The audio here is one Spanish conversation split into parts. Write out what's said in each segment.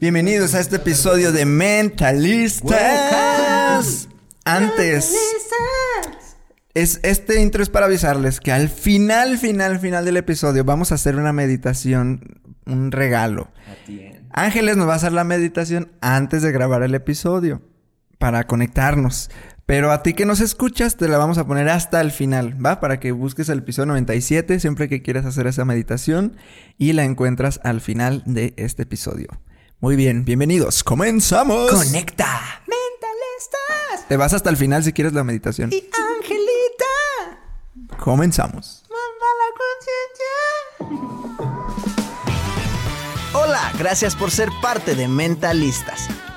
Bienvenidos a este episodio de Mentalistas. Antes, es, este intro es para avisarles que al final, final, final del episodio vamos a hacer una meditación, un regalo. Ángeles nos va a hacer la meditación antes de grabar el episodio para conectarnos. Pero a ti que nos escuchas, te la vamos a poner hasta el final, ¿va? Para que busques el episodio 97 siempre que quieras hacer esa meditación y la encuentras al final de este episodio. Muy bien, bienvenidos. Comenzamos. Conecta. Mentalistas. Te vas hasta el final si quieres la meditación. Y Angelita. Comenzamos. Manda la conciencia. Hola, gracias por ser parte de Mentalistas.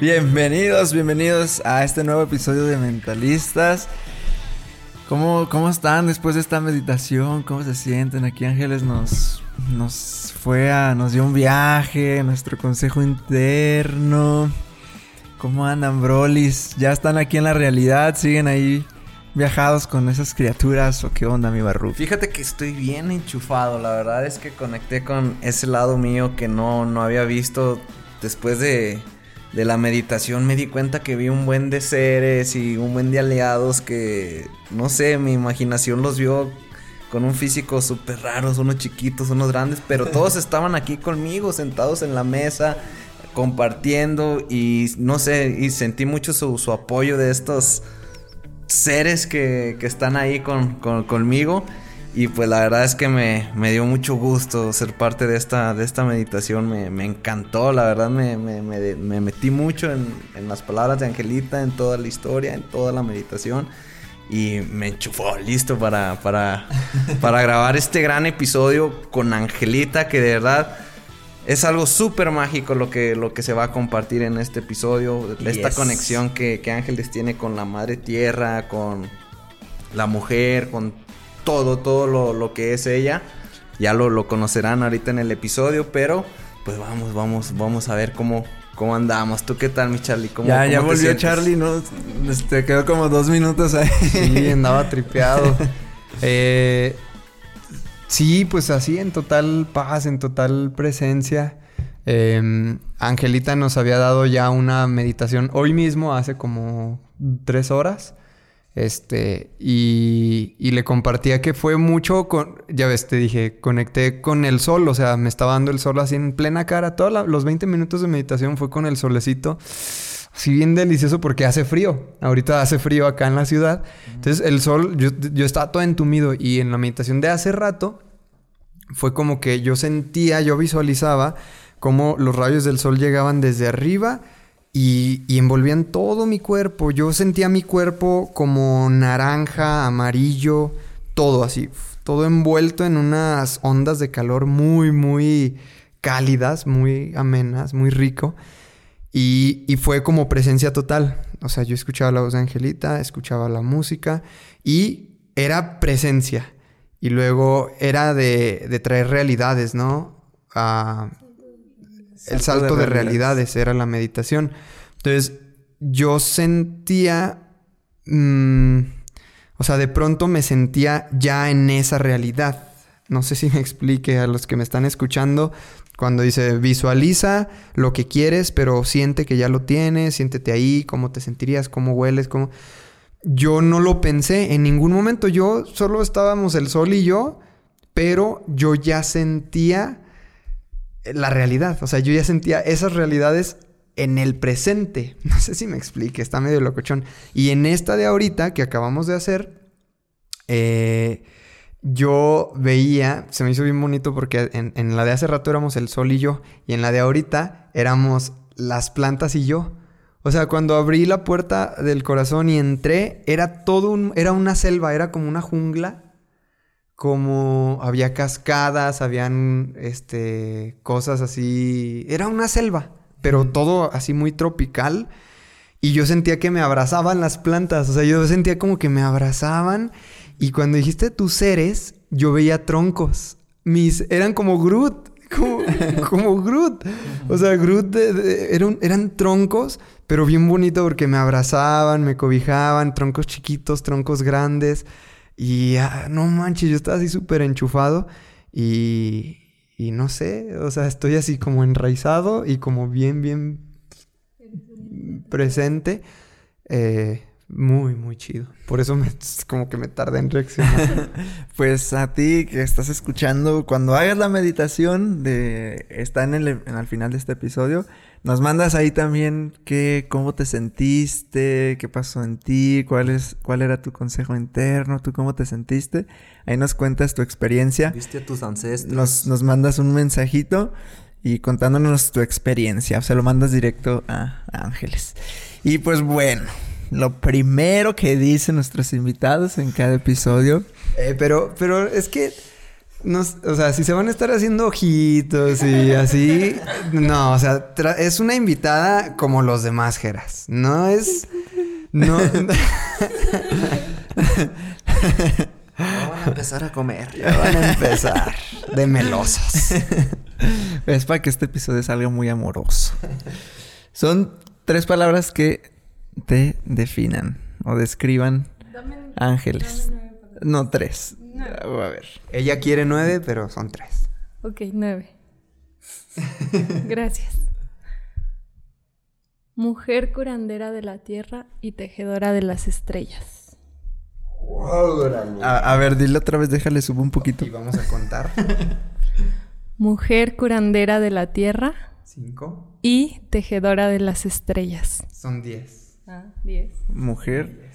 bienvenidos, bienvenidos a este nuevo episodio de Mentalistas. ¿Cómo, ¿Cómo están después de esta meditación? ¿Cómo se sienten? Aquí Ángeles nos, nos fue a... nos dio un viaje, nuestro consejo interno. ¿Cómo andan, brolis? ¿Ya están aquí en la realidad? ¿Siguen ahí viajados con esas criaturas? ¿O qué onda, mi barru? Fíjate que estoy bien enchufado. La verdad es que conecté con ese lado mío que no, no había visto después de, de la meditación. Me di cuenta que vi un buen de seres y un buen de aliados que, no sé, mi imaginación los vio con un físico súper raros, unos chiquitos, unos grandes, pero todos estaban aquí conmigo, sentados en la mesa, compartiendo y no sé, y sentí mucho su, su apoyo de estos seres que, que están ahí con, con- conmigo. Y pues la verdad es que me, me dio mucho gusto ser parte de esta, de esta meditación. Me, me encantó, la verdad me, me- me- me metí mucho en, en las palabras de Angelita, en toda la historia, en toda la meditación. Y me enchufó, listo para, para, para grabar este gran episodio con Angelita, que de verdad es algo súper mágico lo que, lo que se va a compartir en este episodio. Esta conexión que, que Ángeles tiene con la madre tierra, con la mujer, con todo, todo lo, lo que es ella. Ya lo, lo conocerán ahorita en el episodio, pero pues vamos, vamos, vamos a ver cómo, cómo andamos. ¿Tú qué tal, mi Charlie? ¿Cómo, Ya, ya cómo volvió sientes? Charlie, ¿no? Este, quedó como dos minutos ahí. Sí, andaba tripeado. Eh, sí, pues así, en total paz, en total presencia. Eh, Angelita nos había dado ya una meditación hoy mismo, hace como tres horas. Este, y, y le compartía que fue mucho con, ya ves, te dije, conecté con el sol, o sea, me estaba dando el sol así en plena cara. Todos los 20 minutos de meditación fue con el solecito. Sí, bien delicioso porque hace frío. Ahorita hace frío acá en la ciudad. Entonces, el sol, yo, yo estaba todo entumido y en la meditación de hace rato fue como que yo sentía, yo visualizaba cómo los rayos del sol llegaban desde arriba y, envolvían todo mi cuerpo. Yo sentía mi cuerpo como naranja, amarillo, todo así, todo envuelto en unas ondas de calor muy, muy cálidas, muy amenas, muy rico. Y, fue como presencia total. O sea, yo escuchaba la voz de Angelita, escuchaba la música y era presencia. Y luego era de, de traer realidades, ¿no? El salto de, realidades. era la meditación. Entonces, yo sentía... mm, o sea, de pronto me sentía ya en esa realidad. No sé si me explique a los que me están escuchando. Cuando dice visualiza lo que quieres, pero siente que ya lo tienes, siéntete ahí, cómo te sentirías, cómo hueles, cómo. Yo no lo pensé en ningún momento. Yo solo estábamos el sol y yo, pero yo ya sentía la realidad. O sea, yo ya sentía esas realidades en el presente. No sé si me explique, está medio locochón. Y en esta de ahorita que acabamos de hacer, eh, yo veía, se me hizo bien bonito porque en, en la de hace rato éramos el sol y yo, y en la de ahorita éramos las plantas y yo. O sea, cuando abrí la puerta del corazón y entré, era todo un, era una selva, era como una jungla como había cascadas, habían este cosas así, era una selva, pero todo así muy tropical. Y yo sentía que me abrazaban las plantas, o sea, yo sentía como que me abrazaban. Y cuando dijiste tus seres, yo veía troncos. Mis eran como Groot, como, como Groot. O sea, Groot de- de- eran, eran troncos, pero bien bonito porque me abrazaban, me cobijaban, troncos chiquitos, troncos grandes. Y ah, no manches, yo estaba así súper enchufado y, y no sé, o sea, estoy así como enraizado y como bien, bien presente. Eh, muy, muy chido. Por eso me, como que me tardé en reaccionar. Pues a ti que estás escuchando, cuando hagas la meditación de está en el al final de este episodio, nos mandas ahí también qué cómo te sentiste, qué pasó en ti, cuál es cuál era tu consejo interno, tú cómo te sentiste. Ahí nos cuentas tu experiencia. ¿Viste a tus ancestros? Nos, nos mandas un mensajito y contándonos tu experiencia. Se lo mandas directo a, a Ángeles. Y pues bueno, lo primero que dicen nuestros invitados en cada episodio. Eh, pero, pero es que. No, o sea, si se van a estar haciendo ojitos y así. No, o sea, es una invitada como los demás Geras. No es. No. Van a empezar a comer. Ya van a empezar de melosos. Es para que este episodio salga muy amoroso. Son tres palabras que te definan o describan ángeles. No, tres. A ver. Ella quiere nueve, pero son tres. Ok, nueve. Gracias. Mujer curandera de la tierra y tejedora de las estrellas. A, a ver, dile otra vez, déjale subo un poquito. Y vamos a contar. Mujer curandera de la tierra Cinco. y tejedora de las estrellas. Son diez. Ah, diez. Mujer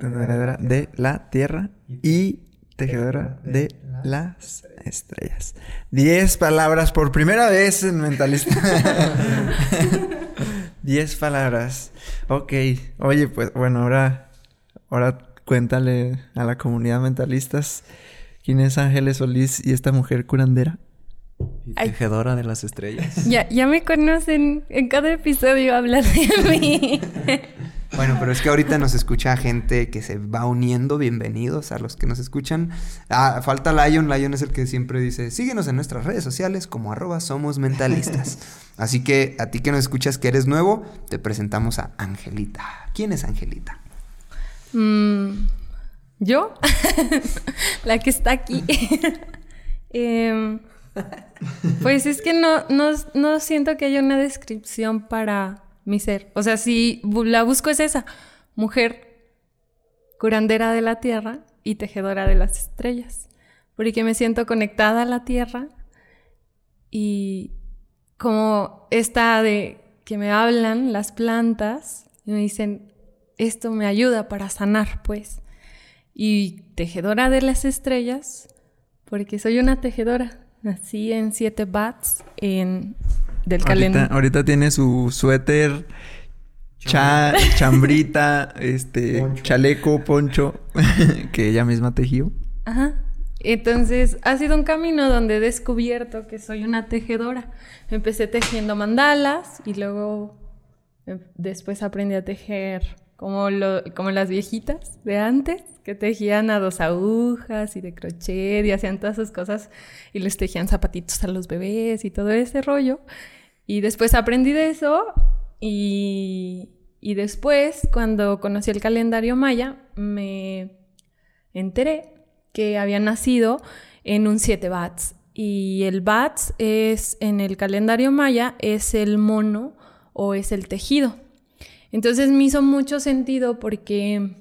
tejedora de la tierra y tejedora de las estrellas. Diez palabras por primera vez en Mentalista. Diez palabras. Ok. Oye, pues bueno, ahora, ahora cuéntale a la comunidad mentalistas quién es Ángeles Solís y esta mujer curandera. Y Ay. tejedora de las estrellas. Ya, ya me conocen. En cada episodio hablan de mí. Bueno, pero es que ahorita nos escucha gente que se va uniendo. Bienvenidos a los que nos escuchan. Ah, falta Lion. Lion es el que siempre dice, síguenos en nuestras redes sociales como arroba somos mentalistas. Así que a ti que nos escuchas que eres nuevo, te presentamos a Angelita. ¿Quién es Angelita? Mm, ¿Yo? la que está aquí. Em, pues es que no, no, no siento que haya una descripción para mi ser. O sea, si la busco es esa. Mujer curandera de la tierra y tejedora de las estrellas. Porque me siento conectada a la tierra y como esta de que me hablan las plantas y me dicen, esto me ayuda para sanar, pues. Y tejedora de las estrellas, porque soy una tejedora. Nací en siete bats en, del calendario. ahorita tiene su suéter, cha- chambrita, este, chaleco, poncho, que ella misma tejió. Ajá. Entonces, ha sido un camino donde he descubierto que soy una tejedora. Empecé tejiendo mandalas y luego eh, después aprendí a tejer como, lo, como las viejitas de antes, que tejían a dos agujas y de crochet y hacían todas esas cosas y les tejían zapatitos a los bebés y todo ese rollo. Y después aprendí de eso y, y después, cuando conocí el calendario maya, me enteré que había nacido en un 7 bats. Y el bats es, en el calendario maya, es el mono o es el tejido. Entonces me hizo mucho sentido porque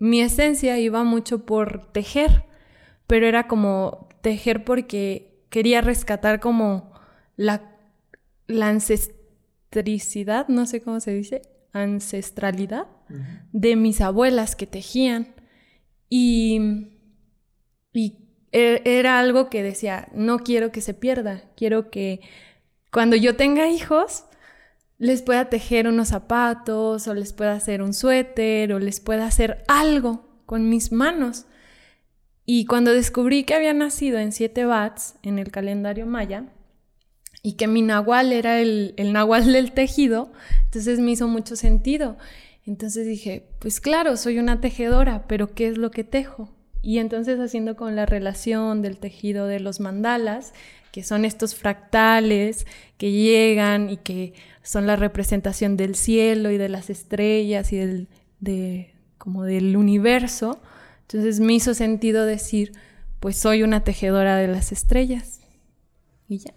mi esencia iba mucho por tejer, pero era como tejer porque quería rescatar como la, la ancestricidad, no sé cómo se dice, ancestralidad de mis abuelas que tejían. Y, y e, era algo que decía, no quiero que se pierda, quiero que cuando yo tenga hijos, les pueda tejer unos zapatos o les pueda hacer un suéter o les pueda hacer algo con mis manos. Y cuando descubrí que había nacido en 7 bats en el calendario maya y que mi nahual era el, el nahual del tejido, entonces me hizo mucho sentido. Entonces dije, pues claro, soy una tejedora, pero ¿qué es lo que tejo? Y entonces haciendo con la relación del tejido de los mandalas, que son estos fractales que llegan y que son la representación del cielo y de las estrellas y del, de, como del universo. Entonces me hizo sentido decir, pues soy una tejedora de las estrellas. Y ya.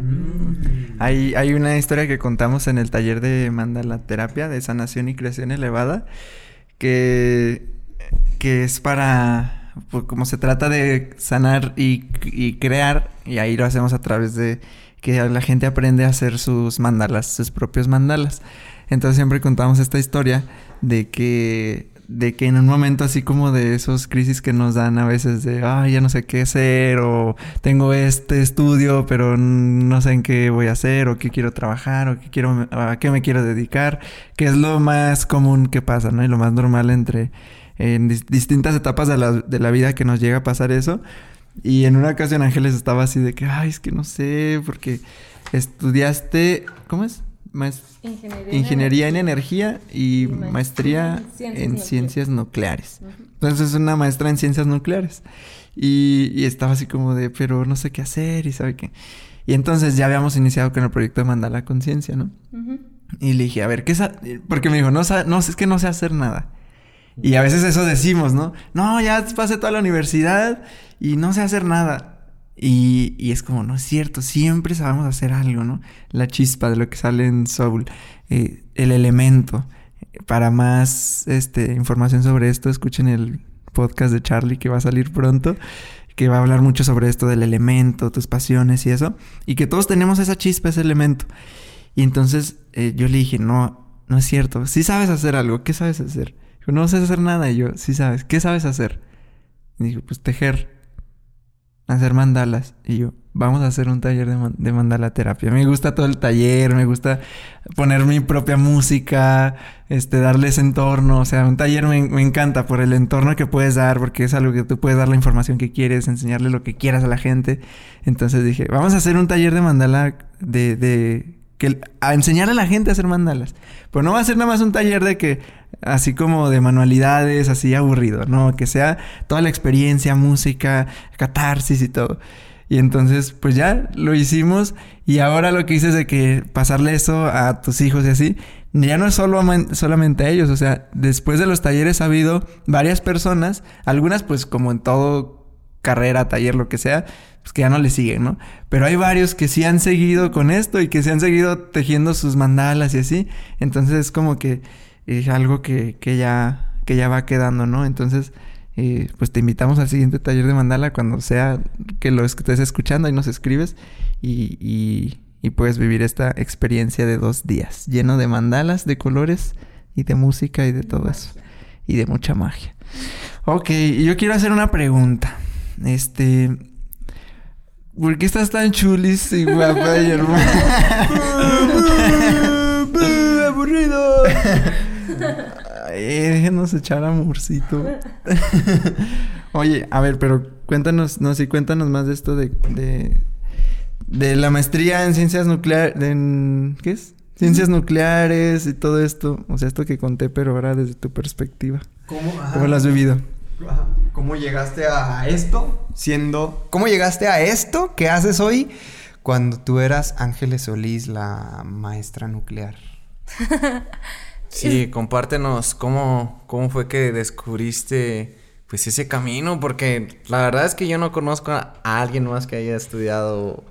Mm. Hay, hay una historia que contamos en el taller de mandala terapia de sanación y creación elevada que, que es para, pues, como se trata de sanar y, y crear, y ahí lo hacemos a través de que la gente aprende a hacer sus mandalas, sus propios mandalas. Entonces siempre contamos esta historia de que de que en un momento así como de esos crisis que nos dan a veces de, ay, ya no sé qué hacer, o tengo este estudio, pero no sé en qué voy a hacer, o qué quiero trabajar, o qué quiero, a qué me quiero dedicar, que es lo más común que pasa, ¿no? Y lo más normal entre, en distintas etapas de la, de la vida que nos llega a pasar eso. Y en una ocasión Ángeles estaba así de que, ay, es que no sé, porque estudiaste, ¿cómo es? Ingeniería, en, energía y, maestría, en ciencias nucleares. Entonces es una maestra en ciencias nucleares. Y, estaba así como de, pero no sé qué hacer y sabe qué. Y entonces ya habíamos iniciado con el proyecto de Mandala Conciencia, ¿no? Y le dije, a ver, ¿qué es? Porque me dijo, no, no, es que no sé hacer nada. Y a veces eso decimos, ¿no? No, ya pasé toda la universidad y no sé hacer nada. Y, es como, no es cierto, siempre sabemos hacer algo, ¿no? La chispa de lo que sale en Soul, eh, el elemento. Para más este, información sobre esto, escuchen el podcast de Charlie que va a salir pronto, que va a hablar mucho sobre esto del elemento, tus pasiones y eso. Y que todos tenemos esa chispa, ese elemento. Y entonces eh, yo le dije, no, no es cierto, sí sabes hacer algo, ¿qué sabes hacer? No sé hacer nada. Y yo, sí sabes, ¿qué sabes hacer? Y dijo, pues tejer, hacer mandalas. Y yo, vamos a hacer un taller de, mandala terapia. Me gusta todo el taller, me gusta poner mi propia música, este, darles entorno. O sea, un taller me, me, encanta por el entorno que puedes dar, porque es algo que tú puedes dar la información que quieres, enseñarle lo que quieras a la gente. Entonces dije, vamos a hacer un taller de mandala de, de que a enseñar a la gente a hacer mandalas. Pero no va a ser nada más un taller de que así como de manualidades, así aburrido, ¿no? Que sea toda la experiencia, música, catarsis y todo. Y entonces, pues ya lo hicimos y ahora lo que hice es de que pasarle eso a tus hijos y así, ya no es solo solamente a ellos, o sea, después de los talleres ha habido varias personas, algunas pues como en todo carrera, taller, lo que sea, pues que ya no le siguen, ¿no? Pero hay varios que sí han seguido con esto y que se han seguido tejiendo sus mandalas y así, entonces es como que es algo que, que, ya, que ya va quedando, ¿no? Entonces, eh, pues te invitamos al siguiente taller de mandala cuando sea que lo estés escuchando y nos escribes y, y, y puedes vivir esta experiencia de dos días, lleno de mandalas, de colores y de música y de todo eso. Y de mucha magia. Ok, yo quiero hacer una pregunta. Este... ¿Por qué estás tan chulis y guapa y hermosa? ¡Aburrido! Ay, déjenos echar amorcito. Oye, a ver, pero cuéntanos, no, sí, cuéntanos más de esto de, de, de la maestría en ciencias nucleares, ¿qué es? Ciencias nucleares y todo esto. O sea, esto que conté, pero ahora desde tu perspectiva. ¿Cómo, ¿Cómo lo has vivido? ¿Cómo llegaste a esto siendo... ¿Cómo llegaste a esto que haces hoy cuando tú eras Ángeles Solís, la maestra nuclear? sí, compártenos cómo, cómo fue que descubriste pues ese camino, porque la verdad es que yo no conozco a alguien más que haya estudiado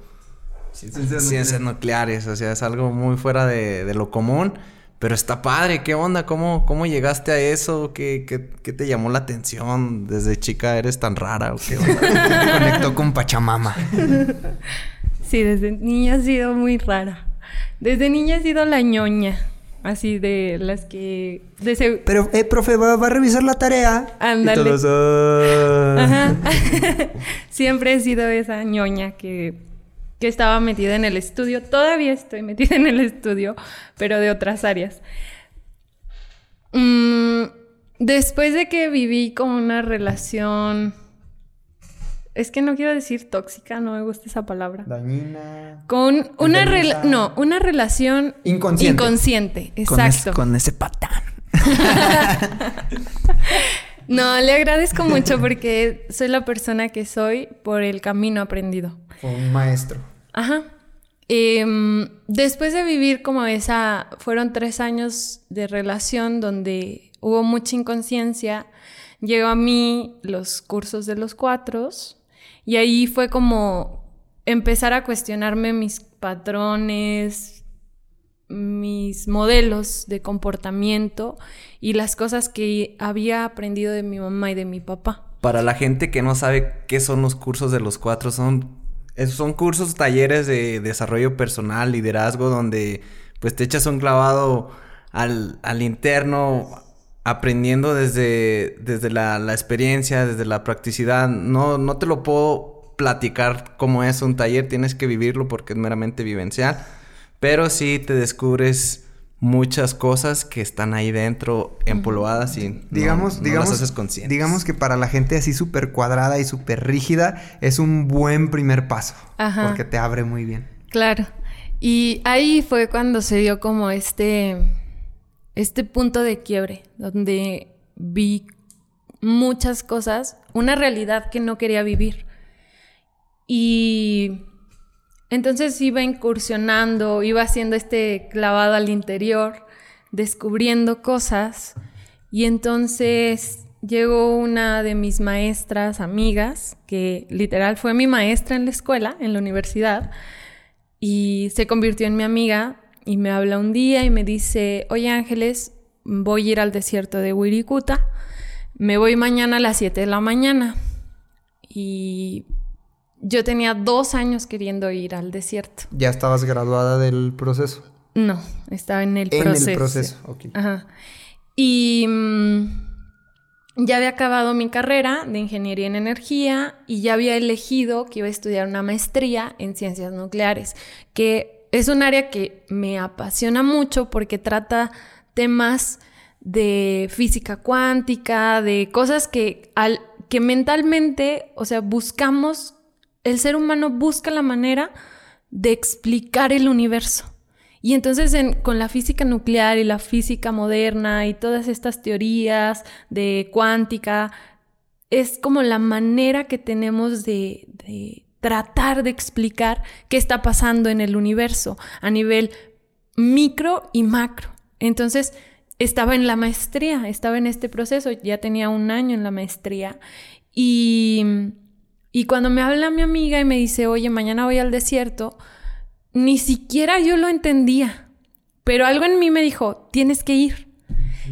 ciencias, nucleares. o sea, es algo muy fuera de, lo común. Pero está padre, ¿qué onda? ¿Cómo, cómo llegaste a eso? ¿Qué, qué, qué te llamó la atención? ¿Desde chica eres tan rara o qué onda? te conectó con Pachamama? Sí, desde niña ha sido muy rara. Desde niña ha sido la ñoña. Así de las que... Pero, eh, profe, ¿va, a revisar la tarea? Ándale. Ah". Ajá. Siempre he sido esa ñoña que que estaba metida en el estudio. Todavía estoy metida en el estudio, pero de otras áreas. Mm, después de que viví con una relación... Es que no quiero decir tóxica, no me gusta esa palabra. Dañina. Con una no, una relación inconsciente. Inconsciente, exacto. Con, ese patán. no, le agradezco mucho porque soy la persona que soy por el camino aprendido. Fue un maestro. Ajá. Em, después de vivir como esa, fueron tres años de relación donde hubo mucha inconsciencia, llegó a mí los cursos de los cuatro y ahí fue como empezar a cuestionarme mis patrones, mis modelos de comportamiento y las cosas que había aprendido de mi mamá y de mi papá. Para la gente que no sabe qué son los cursos de los cuatro, son son cursos, talleres de desarrollo personal, liderazgo, donde pues te echas un clavado al, al interno, aprendiendo desde, desde la, la, experiencia, desde la practicidad. No, no te lo puedo platicar como es un taller, tienes que vivirlo porque es meramente vivencial. Pero sí te descubres muchas cosas que están ahí dentro empolvadas y digamos, digamos, las haces conscientes. Digamos que para la gente así súper cuadrada y súper rígida es un buen primer paso. Porque te abre muy bien. Claro. Y ahí fue cuando se dio como este, este punto de quiebre, donde vi muchas cosas, una realidad que no quería vivir. Y entonces iba incursionando, iba haciendo este clavado al interior, descubriendo cosas. Y entonces llegó una de mis maestras, amigas, que literal fue mi maestra en la escuela, en la universidad, y se convirtió en mi amiga y me habla un día y me dice, oye Ángeles, voy a ir al desierto de Wirikuta, me voy mañana a las 7 de la mañana. Y yo tenía dos años queriendo ir al desierto. ¿Ya estabas graduada del proceso? No, estaba en el proceso. En el proceso, ok. Ajá. Y mm, ya había acabado mi carrera de ingeniería en energía y ya había elegido que iba a estudiar una maestría en ciencias nucleares, que es un área que me apasiona mucho porque trata temas de física cuántica, de cosas que, al, que mentalmente, o sea, buscamos el ser humano busca la manera de explicar el universo. Y entonces con la física nuclear y la física moderna y todas estas teorías de cuántica, es como la manera que tenemos de, tratar de explicar qué está pasando en el universo a nivel micro y macro. Entonces, estaba en la maestría, estaba en este proceso, ya tenía un año en la maestría y y cuando me habla mi amiga y me dice, oye, mañana voy al desierto, ni siquiera yo lo entendía. Pero algo en mí me dijo, tienes que ir.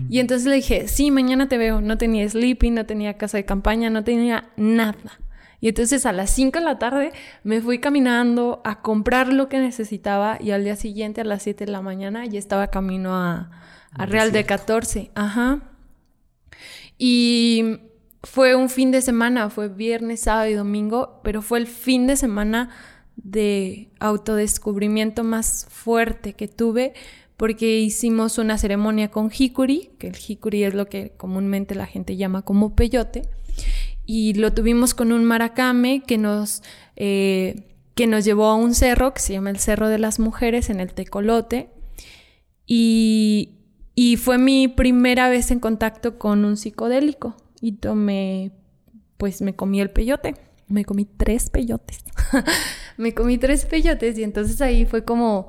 Y entonces le dije, sí, mañana te veo. No tenía sleeping, no tenía casa de campaña, no tenía nada. Y entonces a las 5 de la tarde me fui caminando a comprar lo que necesitaba y al día siguiente a las 7 de la mañana ya estaba camino a, a Real de 14. Ajá. Y fue un fin de semana, fue viernes, sábado y domingo, pero fue el fin de semana de autodescubrimiento más fuerte que tuve porque hicimos una ceremonia con Hikuri, que el Hikuri es lo que comúnmente la gente llama como peyote, y lo tuvimos con un maracame que nos, eh, que nos llevó a un cerro que se llama el Cerro de las Mujeres en el Tecolote, Y, y fue mi primera vez en contacto con un psicodélico. Y tomé, pues me comí el peyote. Me comí tres peyotes. me comí tres peyotes y entonces ahí fue como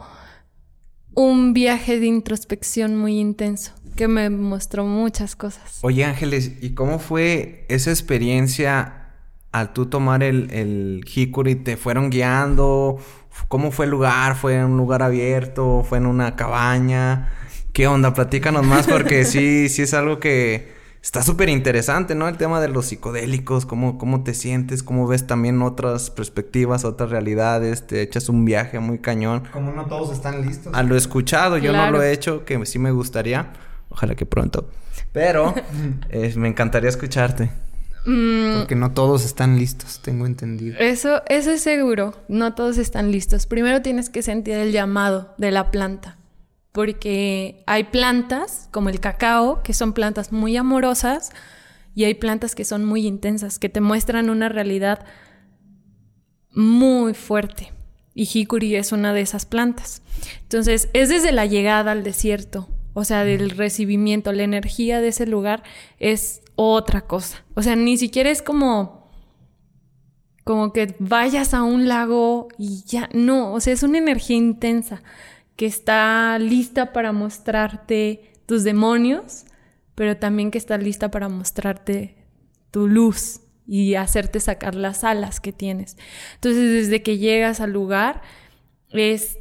un viaje de introspección muy intenso que me mostró muchas cosas. Oye Ángeles, ¿y cómo fue esa experiencia al tú tomar el, el Hikuri? ¿Te fueron guiando? ¿Cómo fue el lugar? ¿Fue en un lugar abierto? ¿Fue en una cabaña? ¿Qué onda? Platícanos más porque sí, sí es algo que está súper interesante, ¿no? El tema de los psicodélicos, cómo, cómo te sientes, cómo ves también otras perspectivas, otras realidades, te echas un viaje muy cañón. Como no todos están listos. A lo escuchado, yo no lo he hecho, que sí me gustaría, ojalá que pronto, pero eh, me encantaría escucharte. Mm. Porque no todos están listos, tengo entendido. Eso, eso es seguro, no todos están listos. Primero tienes que sentir el llamado de la planta porque hay plantas como el cacao, que son plantas muy amorosas, y hay plantas que son muy intensas, que te muestran una realidad muy fuerte. Y hikuri es una de esas plantas. Entonces, es desde la llegada al desierto, o sea, del recibimiento, la energía de ese lugar es otra cosa. O sea, ni siquiera es como como que vayas a un lago y ya, no, o sea, es una energía intensa que está lista para mostrarte tus demonios, pero también que está lista para mostrarte tu luz y hacerte sacar las alas que tienes. Entonces, desde que llegas al lugar, es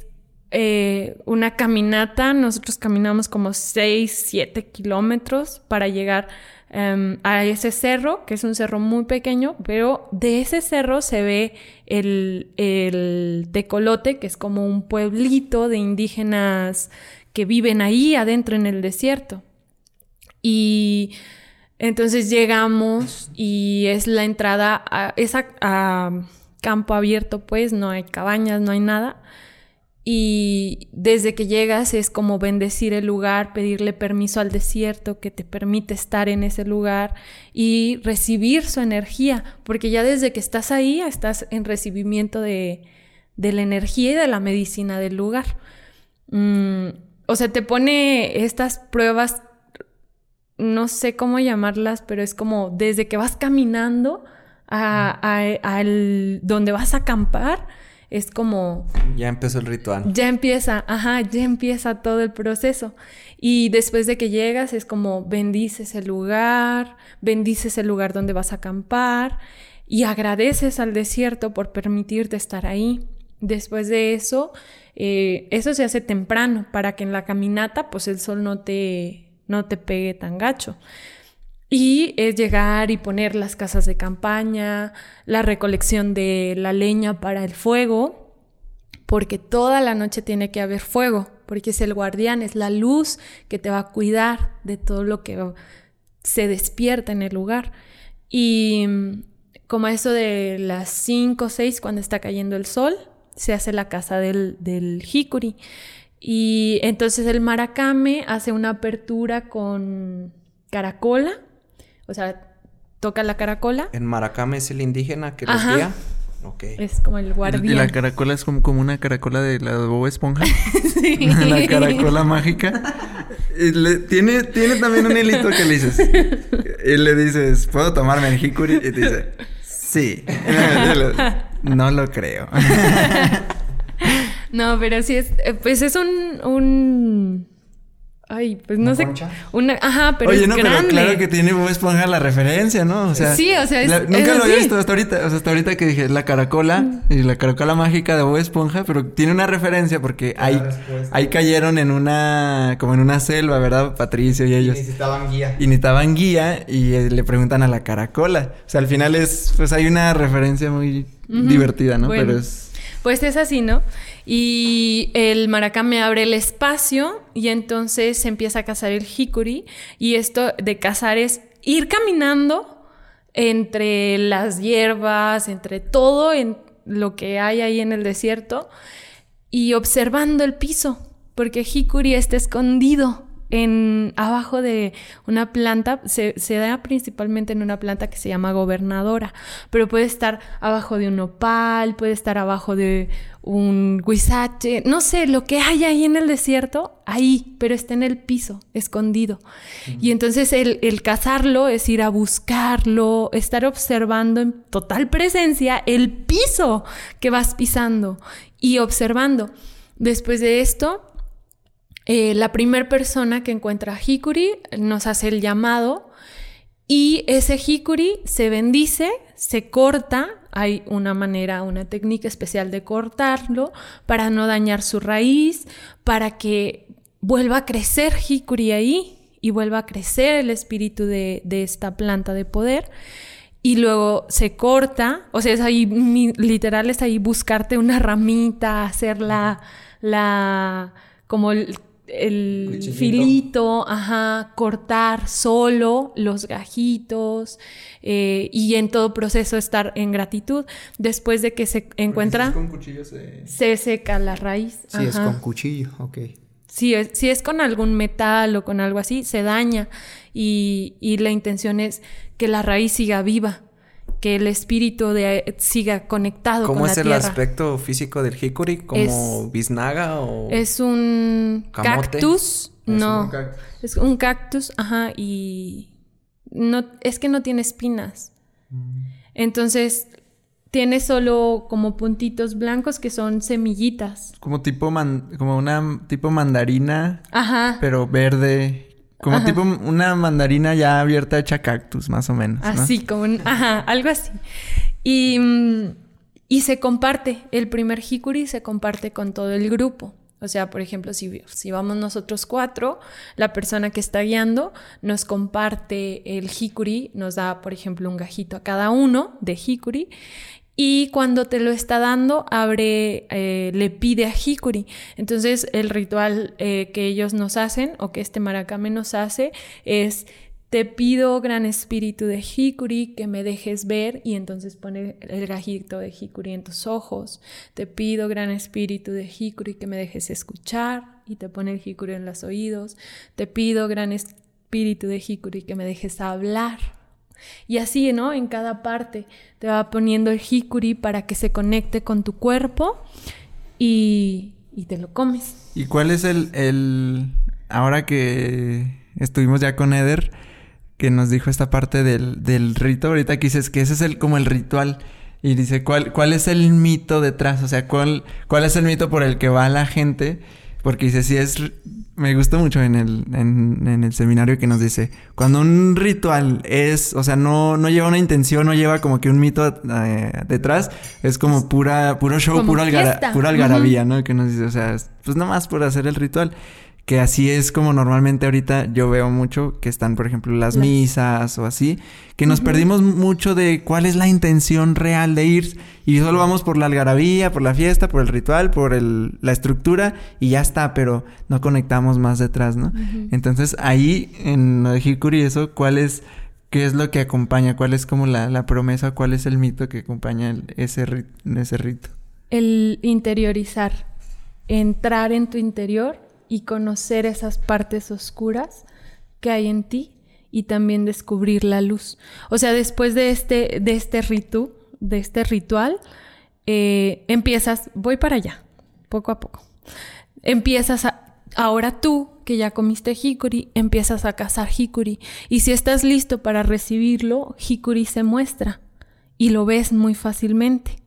eh, una caminata, nosotros caminamos como 6, 7 kilómetros para llegar Em, a ese cerro, que es un cerro muy pequeño, pero de ese cerro se ve el, el tecolote, que es como un pueblito de indígenas que viven ahí adentro en el desierto. Y entonces llegamos y es la entrada a, a campo abierto, pues no hay cabañas, no hay nada. Y desde que llegas es como bendecir el lugar, pedirle permiso al desierto que te permite estar en ese lugar y recibir su energía, porque ya desde que estás ahí estás en recibimiento de, la energía y de la medicina del lugar. Mm, o sea, te pone estas pruebas, no sé cómo llamarlas, pero es como desde que vas caminando a, donde vas a acampar, es como... Ya empezó el ritual. Ya empieza, ajá, ya empieza todo el proceso. Y después de que llegas es como bendices el lugar, bendices el lugar donde vas a acampar y agradeces al desierto por permitirte estar ahí. Después de eso, eh, eso se hace temprano para que en la caminata pues el sol no te, no te pegue tan gacho. Y es llegar y poner las casas de campaña, la recolección de la leña para el fuego, porque toda la noche tiene que haber fuego, porque es el guardián, es la luz que te va a cuidar de todo lo que se despierta en el lugar. Y mm, como eso de las 5 o 6, cuando está cayendo el sol, se hace la casa del, del hikuri. Y entonces el maracame hace una apertura con caracola o sea, toca la caracola. ¿En Maracame es el indígena que los guía? Okay. Es como el guardián. Y la caracola es como, como una caracola de la de Bob Esponja. sí. la caracola mágica. Y le, tiene, tiene también un hilito que le dices. Y le dices, ¿puedo tomarme el hikuri? Y te dice, sí. no lo creo. no, pero sí es, eh, pues es un, un Ay, pues no sé. Una, ajá, pero Oye, no, pero claro que tiene Bob Esponja la referencia, ¿no? O sea, sí, o sea, es, nunca lo había visto hasta ahorita, o sea, hasta ahorita que dije la caracola y la caracola mágica de Bob Esponja, pero tiene una referencia porque ahí, ahí cayeron en una, como en una selva, ¿verdad? Patricio y ellos. Y necesitaban guía. Y necesitaban guía y eh, le preguntan a la caracola. O sea, al final es, pues hay una referencia muy divertida, ¿no? Pero es. Pues es así, ¿no? Y el maracame abre el espacio y entonces se empieza a cazar el hikuri. Y esto de cazar es ir caminando entre las hierbas, entre todo lo que hay ahí en el desierto y observando el piso, porque hikuri está escondido en abajo de una planta, se, se, da principalmente en una planta que se llama gobernadora, pero puede estar abajo de un opal, puede estar abajo de un guisache, no sé, lo que hay ahí en el desierto, ahí, pero está en el piso, escondido. Y entonces el, el cazarlo es ir a buscarlo, estar observando en total presencia el piso que vas pisando y observando. Después de esto, eh, la primera persona que encuentra a Hikuri nos hace el llamado y ese Hikuri se bendice, se corta, hay una manera, una técnica especial de cortarlo para no dañar su raíz, para que vuelva a crecer Hikuri ahí y vuelva a crecer el espíritu de, esta planta de poder. Y luego se corta, o sea, es ahí, literal es ahí buscarte una ramita, hacer la, la como el el filito, ajá, cortar solo los gajitos eh, y en todo proceso estar en gratitud. Después de que se encuentra, con cuchillo se... se... seca la raíz. Si es con cuchillo, ok. Si es, si es con algún metal o con algo así, se daña y, y la intención es que la raíz siga viva que el espíritu de, siga conectado con la tierra. ¿Cómo es el aspecto físico del hikuri? ¿Como biznaga o...? Es un cactus. no, es un cactus, ajá, y... No, es que no tiene espinas. Mm. Entonces, tiene solo como puntitos blancos que son semillitas. Como tipo como una tipo mandarina. Ajá. Pero verde como tipo una mandarina ya abierta hecha cactus, más o menos. Así, como ajá, algo así. Y, mm, y se comparte, el primer hikuri se comparte con todo el grupo. O sea, por ejemplo, si, si, vamos nosotros cuatro, la persona que está guiando nos comparte el hikuri, nos da, por ejemplo, un gajito a cada uno de hikuri y cuando te lo está dando, abre, eh, le pide a Hikuri. Entonces, el ritual eh, que ellos nos hacen, o que este maracame nos hace, es te pido, gran espíritu de Hikuri, que me dejes ver, y entonces pone el gajito de Hikuri en tus ojos. Te pido, gran espíritu de Hikuri, que me dejes escuchar, y te pone el Hikuri en los oídos. Te pido, gran espíritu de Hikuri, que me dejes hablar y así, ¿no? En cada parte te va poniendo el hikuri para que se conecte con tu cuerpo y, y te lo comes. ¿Y cuál es el, el... Ahora que estuvimos ya con Eder, que nos dijo esta parte del, del rito, ahorita que dices que ese es el, como el ritual. Y dice, ¿cuál, ¿cuál es el mito detrás? O sea, ¿cuál, ¿cuál es el mito por el que va la gente? Porque dice, si es me gusta mucho en el, en, el seminario que nos dice, cuando un ritual es, o sea, no, no lleva una intención, no lleva como que un mito eh, detrás, es como pura, puro show, puro, pura algarabía, ¿no? Que nos dice, o sea, pues más por hacer el ritual que así es como normalmente ahorita yo veo mucho que están, por ejemplo, las misas o así, que nos perdimos mucho de cuál es la intención real de ir y solo vamos por la algarabía, por la fiesta, por el ritual, por el, la estructura y ya está, pero no conectamos más detrás, ¿no? Entonces ahí en lo de Hikuri eso, ¿cuál es, qué es lo que acompaña? ¿Cuál es como la, la promesa? ¿Cuál es el mito que acompaña ese, ese rito? El interiorizar, entrar en tu interior y conocer esas partes oscuras que hay en ti y también descubrir la luz. O sea, después de este, de este ritu, de este ritual, eh, empiezas, voy para allá, poco a poco. Empiezas a, ahora tú, que ya comiste hikuri, empiezas a cazar hikuri. Y si estás listo para recibirlo, hikuri se muestra y lo ves muy fácilmente.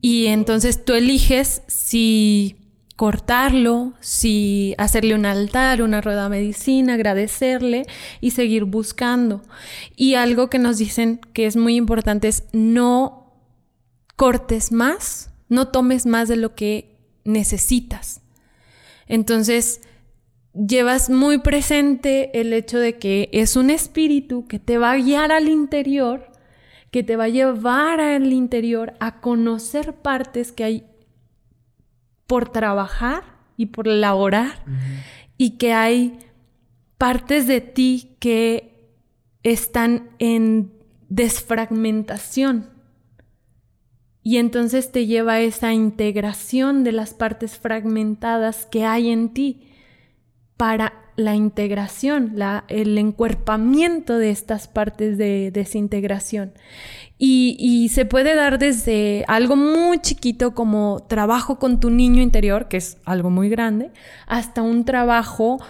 Y entonces tú eliges si cortarlo, si hacerle un altar, una rueda de medicina, agradecerle y seguir buscando. Y algo que nos dicen que es muy importante es no cortes más, no tomes más de lo que necesitas. Entonces, llevas muy presente el hecho de que es un espíritu que te va a guiar al interior, que te va a llevar al interior a conocer partes que hay por trabajar y por laborar y que hay partes de ti que están en desfragmentación. Y entonces te lleva a esa integración de las partes fragmentadas que hay en ti para la integración, el encuerpamiento de estas partes de desintegración. Y, y, se puede dar desde algo muy chiquito como trabajo con tu niño interior, que es algo muy grande, hasta un trabajo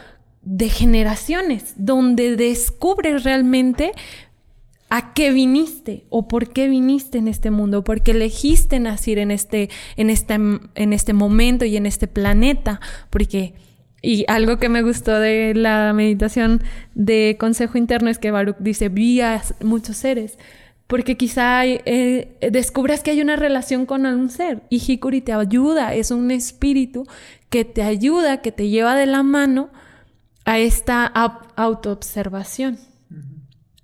de generaciones, donde descubres realmente a qué viniste o por qué viniste en este mundo, por qué elegiste nacer en este, en este, en este momento y en este planeta, porque y algo que me gustó de la meditación de consejo interno es que Baruch dice, vi a muchos seres, porque quizá eh, descubras que hay una relación con un ser y Hikuri te ayuda, es un espíritu que te ayuda, que te lleva de la mano a esta autoobservación.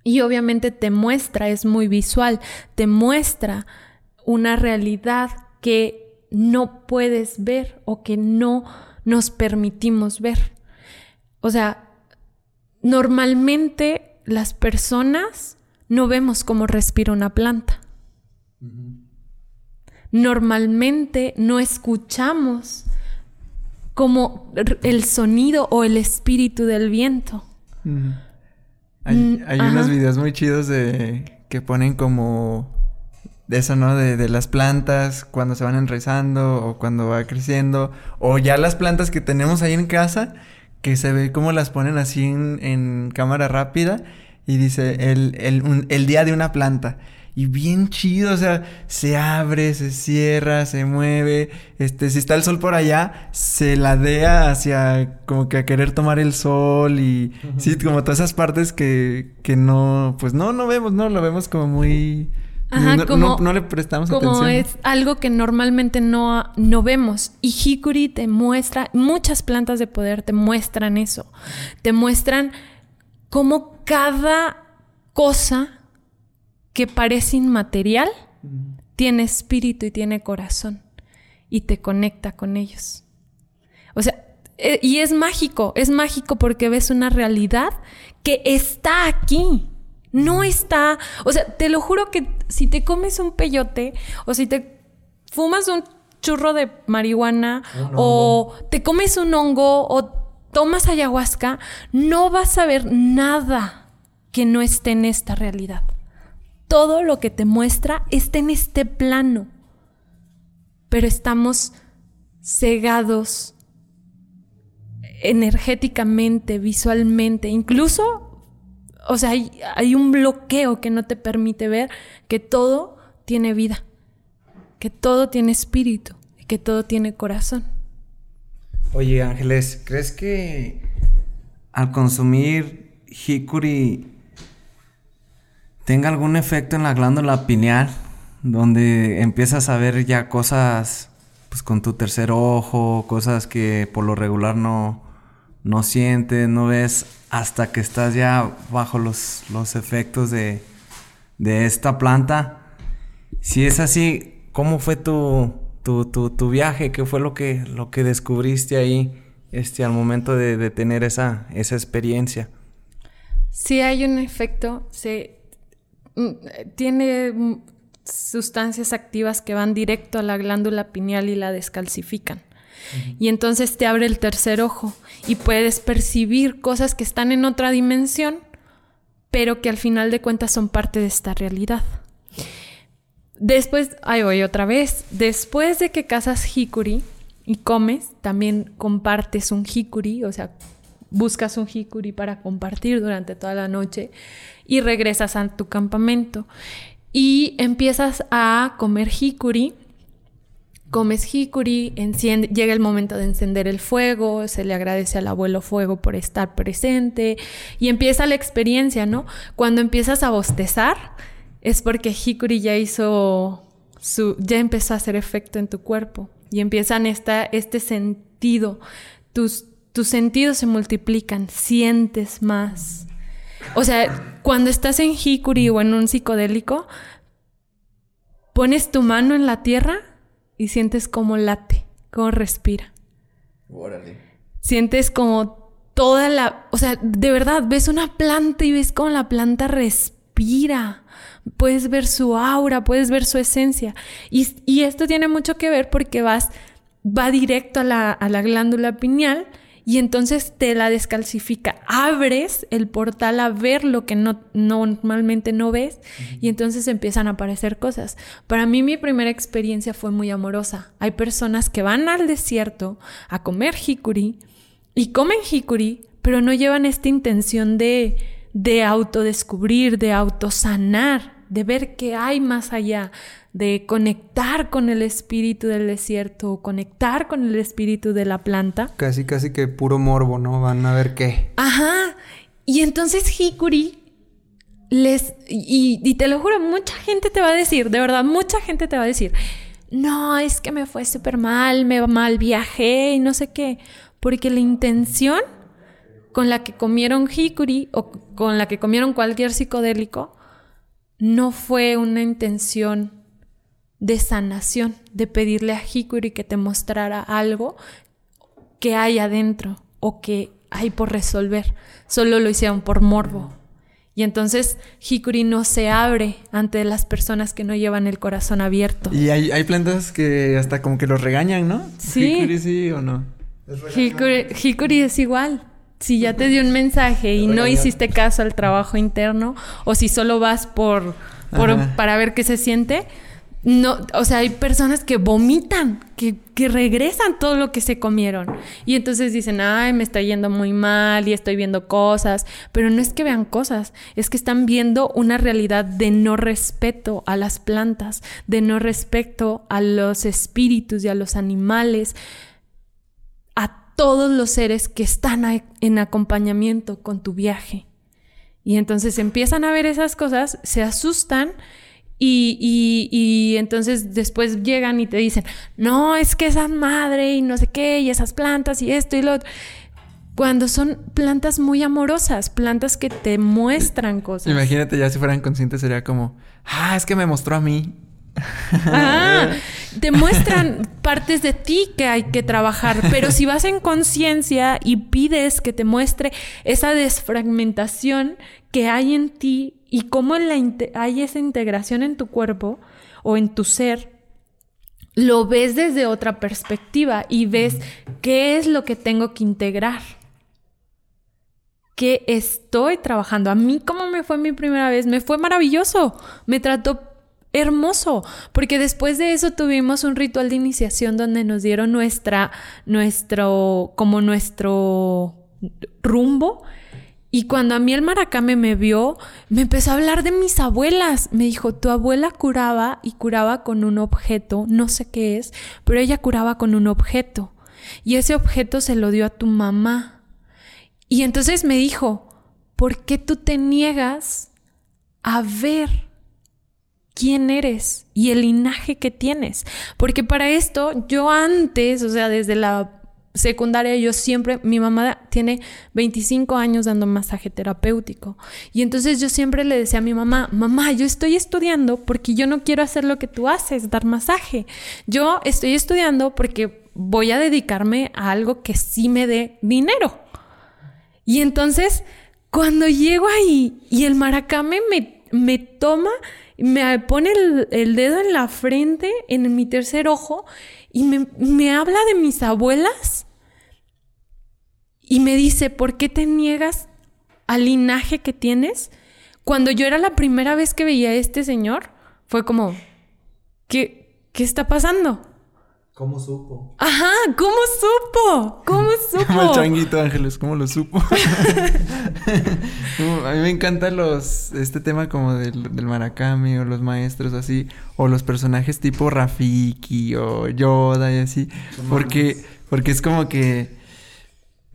Y obviamente te muestra, es muy visual, te muestra una realidad que no puedes ver o que no nos permitimos ver. O sea, normalmente las personas no vemos cómo respira una planta. Normalmente no escuchamos como el sonido o el espíritu del viento. Hay, mm, hay unos videos muy chidos de que ponen como de eso, ¿no? De, de, las plantas cuando se van enraizando o cuando va creciendo. O ya las plantas que tenemos ahí en casa, que se ve cómo las ponen así en, en cámara rápida. Y dice el, el, el, día de una planta. Y bien chido, o sea, se abre, se cierra, se mueve. Este, si está el sol por allá, se ladea hacia como que a querer tomar el sol. Y sí, como todas esas partes que, que no, pues no, no vemos, ¿no? Lo vemos como muy Ajá, no, como, no, le prestamos como atención. es algo que normalmente no, no vemos. Y Hikuri te muestra, muchas plantas de poder te muestran eso. Te muestran cómo cada cosa que parece inmaterial tiene espíritu y tiene corazón. Y te conecta con ellos. O sea, e, y es mágico, es mágico porque ves una realidad que está aquí no está, o sea, te lo juro que si te comes un peyote o si te fumas un churro de marihuana o te comes un hongo o tomas ayahuasca, no vas a ver nada que no esté en esta realidad. Todo lo que te muestra está en este plano. Pero estamos cegados energéticamente, visualmente, incluso o sea, hay, un bloqueo que no te permite ver que todo tiene vida, que todo tiene espíritu y que todo tiene corazón. Oye, Ángeles, ¿crees que al consumir hikuri tenga algún efecto en la glándula pineal, donde empiezas a ver ya cosas pues con tu tercer ojo, cosas que por lo regular no, no sientes, no ves hasta que estás ya bajo los, los efectos de, de, esta planta. Si es así, ¿cómo fue tu, tu, tu, viaje? ¿Qué fue lo que, lo que descubriste ahí este, al momento de, de tener esa, esa experiencia? Sí hay un efecto, se, mm, tiene sustancias activas que van directo a la glándula pineal y la descalcifican. Y entonces te abre el tercer ojo y puedes percibir cosas que están en otra dimensión, pero que al final de cuentas son parte de esta realidad. Después, ahí voy otra vez, después de que cazas hikuri y comes, también compartes un hikuri, o sea, buscas un hikuri para compartir durante toda la noche y regresas a tu campamento y empiezas a comer hikuri comes hikuri, llega el momento de encender el fuego, se le agradece al abuelo fuego por estar presente y empieza la experiencia, ¿no? Cuando empiezas a bostezar es porque hikuri ya hizo su, ya empezó a hacer efecto en tu cuerpo y empiezan esta, este sentido, tus, tus sentidos se multiplican, sientes más. O sea, cuando estás en hikuri o en un psicodélico, pones tu mano en la tierra y sientes cómo late, cómo respira. Órale. Sientes como toda la, o sea, de verdad, ves una planta y ves cómo la planta respira. Puedes ver su aura, puedes ver su esencia. Y, esto tiene mucho que ver porque vas, va directo a la, a la glándula pineal y entonces te la descalcifica. Abres el portal a ver lo que no, normalmente no ves y entonces empiezan a aparecer cosas. Para mí mi primera experiencia fue muy amorosa. Hay personas que van al desierto a comer jicuri y comen jicuri, pero no llevan esta intención de, de autodescubrir, de autosanar, de ver qué hay más allá, de conectar con el espíritu del desierto, conectar con el espíritu de la planta. Casi, casi que puro morbo, ¿no? Van a ver qué. Ajá. Y entonces Hikuri les... Y, y te lo juro, mucha gente te va a decir, de verdad, mucha gente te va a decir, no, es que me fue súper mal, me mal viajé y no sé qué. Porque la intención con la que comieron Hikuri o con la que comieron cualquier psicodélico no fue una intención de sanación, de pedirle a Hikuri que te mostrara algo que hay adentro o que hay por resolver. Solo lo hicieron por morbo. Y entonces Hikuri no se abre ante las personas que no llevan el corazón abierto. Y hay, hay plantas que hasta como que los regañan, ¿no? Sí. Hikuri sí o no. Hikuri, Hikuri es igual. Si ya te dio un mensaje y no hiciste caso al trabajo interno, o si solo vas por, por para ver qué se siente, no, o sea, hay personas que vomitan, que, que, regresan todo lo que se comieron. Y entonces dicen, ay, me está yendo muy mal y estoy viendo cosas. Pero no es que vean cosas, es que están viendo una realidad de no respeto a las plantas, de no respeto a los espíritus y a los animales, a todos los seres que están en acompañamiento con tu viaje. Y entonces empiezan a ver esas cosas, se asustan y, y, entonces después llegan y te dicen, no, es que esa madre y no sé qué, y esas plantas y esto y lo otro. Cuando son plantas muy amorosas, plantas que te muestran cosas. Imagínate ya si fueran conscientes sería como, ah, es que me mostró a mí. Ah, te muestran partes de ti que hay que trabajar, pero si vas en conciencia y pides que te muestre esa desfragmentación que hay en ti y cómo hay esa integración en tu cuerpo o en tu ser, lo ves desde otra perspectiva y ves qué es lo que tengo que integrar. ¿Qué estoy trabajando? A mí, ¿cómo me fue mi primera vez? Me fue maravilloso. Me trató hermoso, porque después de eso tuvimos un ritual de iniciación donde nos dieron nuestra, nuestro, como nuestro rumbo y cuando a mí el maracame me vio, me empezó a hablar de mis abuelas. Me dijo, tu abuela curaba y curaba con un objeto, no sé qué es, pero ella curaba con un objeto. Y ese objeto se lo dio a tu mamá. Y entonces me dijo, ¿por qué tú te niegas a ver quién eres y el linaje que tienes? Porque para esto yo antes, o sea, desde la secundaria yo siempre, mi mamá tiene 25 años dando masaje terapéutico y entonces yo siempre le decía a mi mamá, mamá, yo estoy estudiando porque yo no quiero hacer lo que tú haces, dar masaje. Yo estoy estudiando porque voy a dedicarme a algo que sí me dé dinero. Y entonces, cuando llego ahí y el maracame me, me toma, me pone el, dedo en la frente, en mi tercer ojo, y me, me, habla de mis abuelas y me dice, ¿por qué te niegas al linaje que tienes? Cuando yo era la primera vez que veía a este señor, fue como, ¿qué, qué está pasando? ¿Cómo supo? Ajá, ¿cómo supo? ¿Cómo supo? Como el changuito Ángeles, ¿cómo lo supo? a mí me encanta los este tema como del, del o los maestros así, o los personajes tipo Rafiki o Yoda y así, porque, porque es como que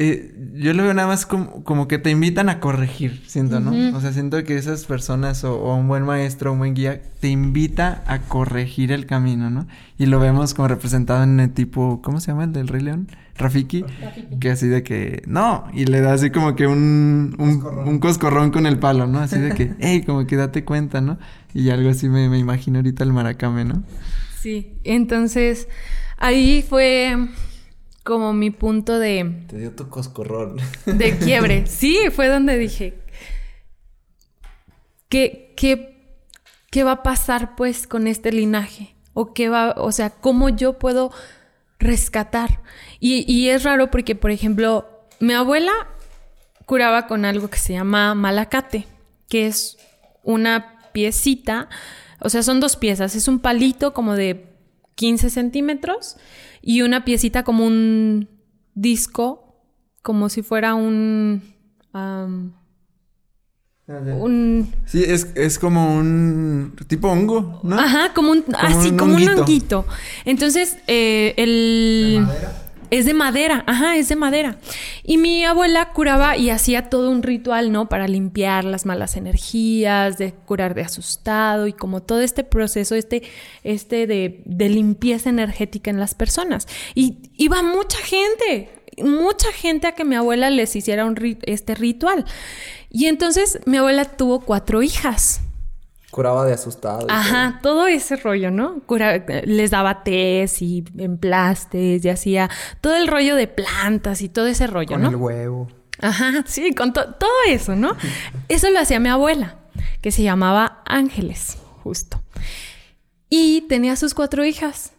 eh, yo lo veo nada más como, como, que te invitan a corregir, siento, ¿no? O sea, siento que esas personas o, un buen maestro, un buen guía, te invita a corregir el camino, ¿no? Y lo vemos como representado en el tipo, ¿cómo se llama el del Rey León? Rafiki, que así de que, no, y le da así como que un, un, coscorrón. con el palo, ¿no? Así de que, hey, como que date cuenta, ¿no? Y algo así me, me imagino ahorita el maracame, ¿no? Sí, entonces ahí fue como mi punto de... Te dio tu coscorrón. De quiebre. Sí, fue donde dije, ¿qué, qué, qué va a pasar pues con este linaje? O qué va, o sea, cómo yo puedo rescatar. Y, y es raro porque, por ejemplo, mi abuela curaba con algo que se llama malacate, que es una piecita, o sea, son dos piezas, es un palito como de 15 centímetros y una piecita como un disco, como si fuera un... un... Sí, es, como un tipo hongo, ¿no? Ajá, como un... así, como un honguito. Entonces, eh, el... Es de madera, ajá, es de madera. Y mi abuela curaba y hacía todo un ritual, ¿no? Para limpiar las malas energías, de curar de asustado y como todo este proceso, este, este de, limpieza energética en las personas. Y iba mucha gente, mucha gente a que mi abuela les hiciera este ritual. Y entonces mi abuela tuvo cuatro hijas. Curaba de asustado. Ajá, todo. ese rollo, ¿no? les daba tés y emplastes y hacía todo el rollo de plantas y todo ese rollo, ¿no? Con el huevo. Ajá, sí, con todo eso, ¿no? Eso lo hacía mi abuela, que se llamaba Ángeles, justo. Y tenía sus cuatro hijas.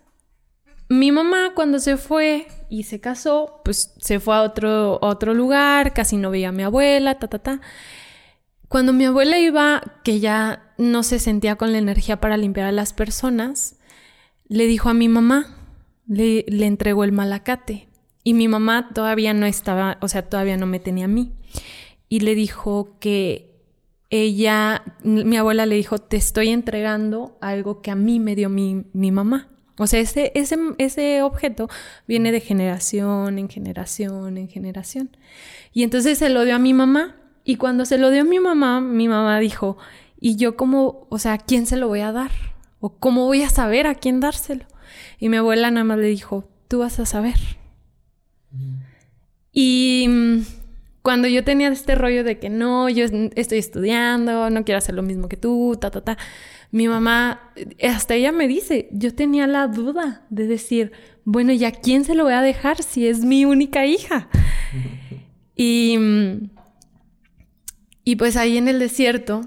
Mi mamá cuando se fue y se casó, pues se fue a otro, a otro lugar, casi no veía a mi abuela, ta, ta, ta. Cuando mi abuela iba, que ya no se sentía con la energía para limpiar a las personas, le dijo a mi mamá, le, entregó el malacate. Y mi mamá todavía no estaba, o sea, todavía no me tenía a mí. Y le dijo que ella, mi abuela le dijo, te estoy entregando algo que a mí me dio mi, mi mamá. O sea, ese, ese, ese objeto viene de generación en generación en generación. Y entonces se lo dio a mi mamá y cuando se lo dio a mi mamá, mi mamá dijo, ¿y yo cómo, o sea, a quién se lo voy a dar? ¿O cómo voy a saber a quién dárselo? Y mi abuela nada más le dijo, tú vas a saber. Y mm, cuando yo tenía este rollo de que no, yo estoy estudiando, no quiero hacer lo mismo que tú, ta, ta, ta, mi mamá, hasta ella me dice, yo tenía la duda de decir, bueno, ¿y a quién se lo voy a dejar si es mi única hija? y mm, y pues ahí en el desierto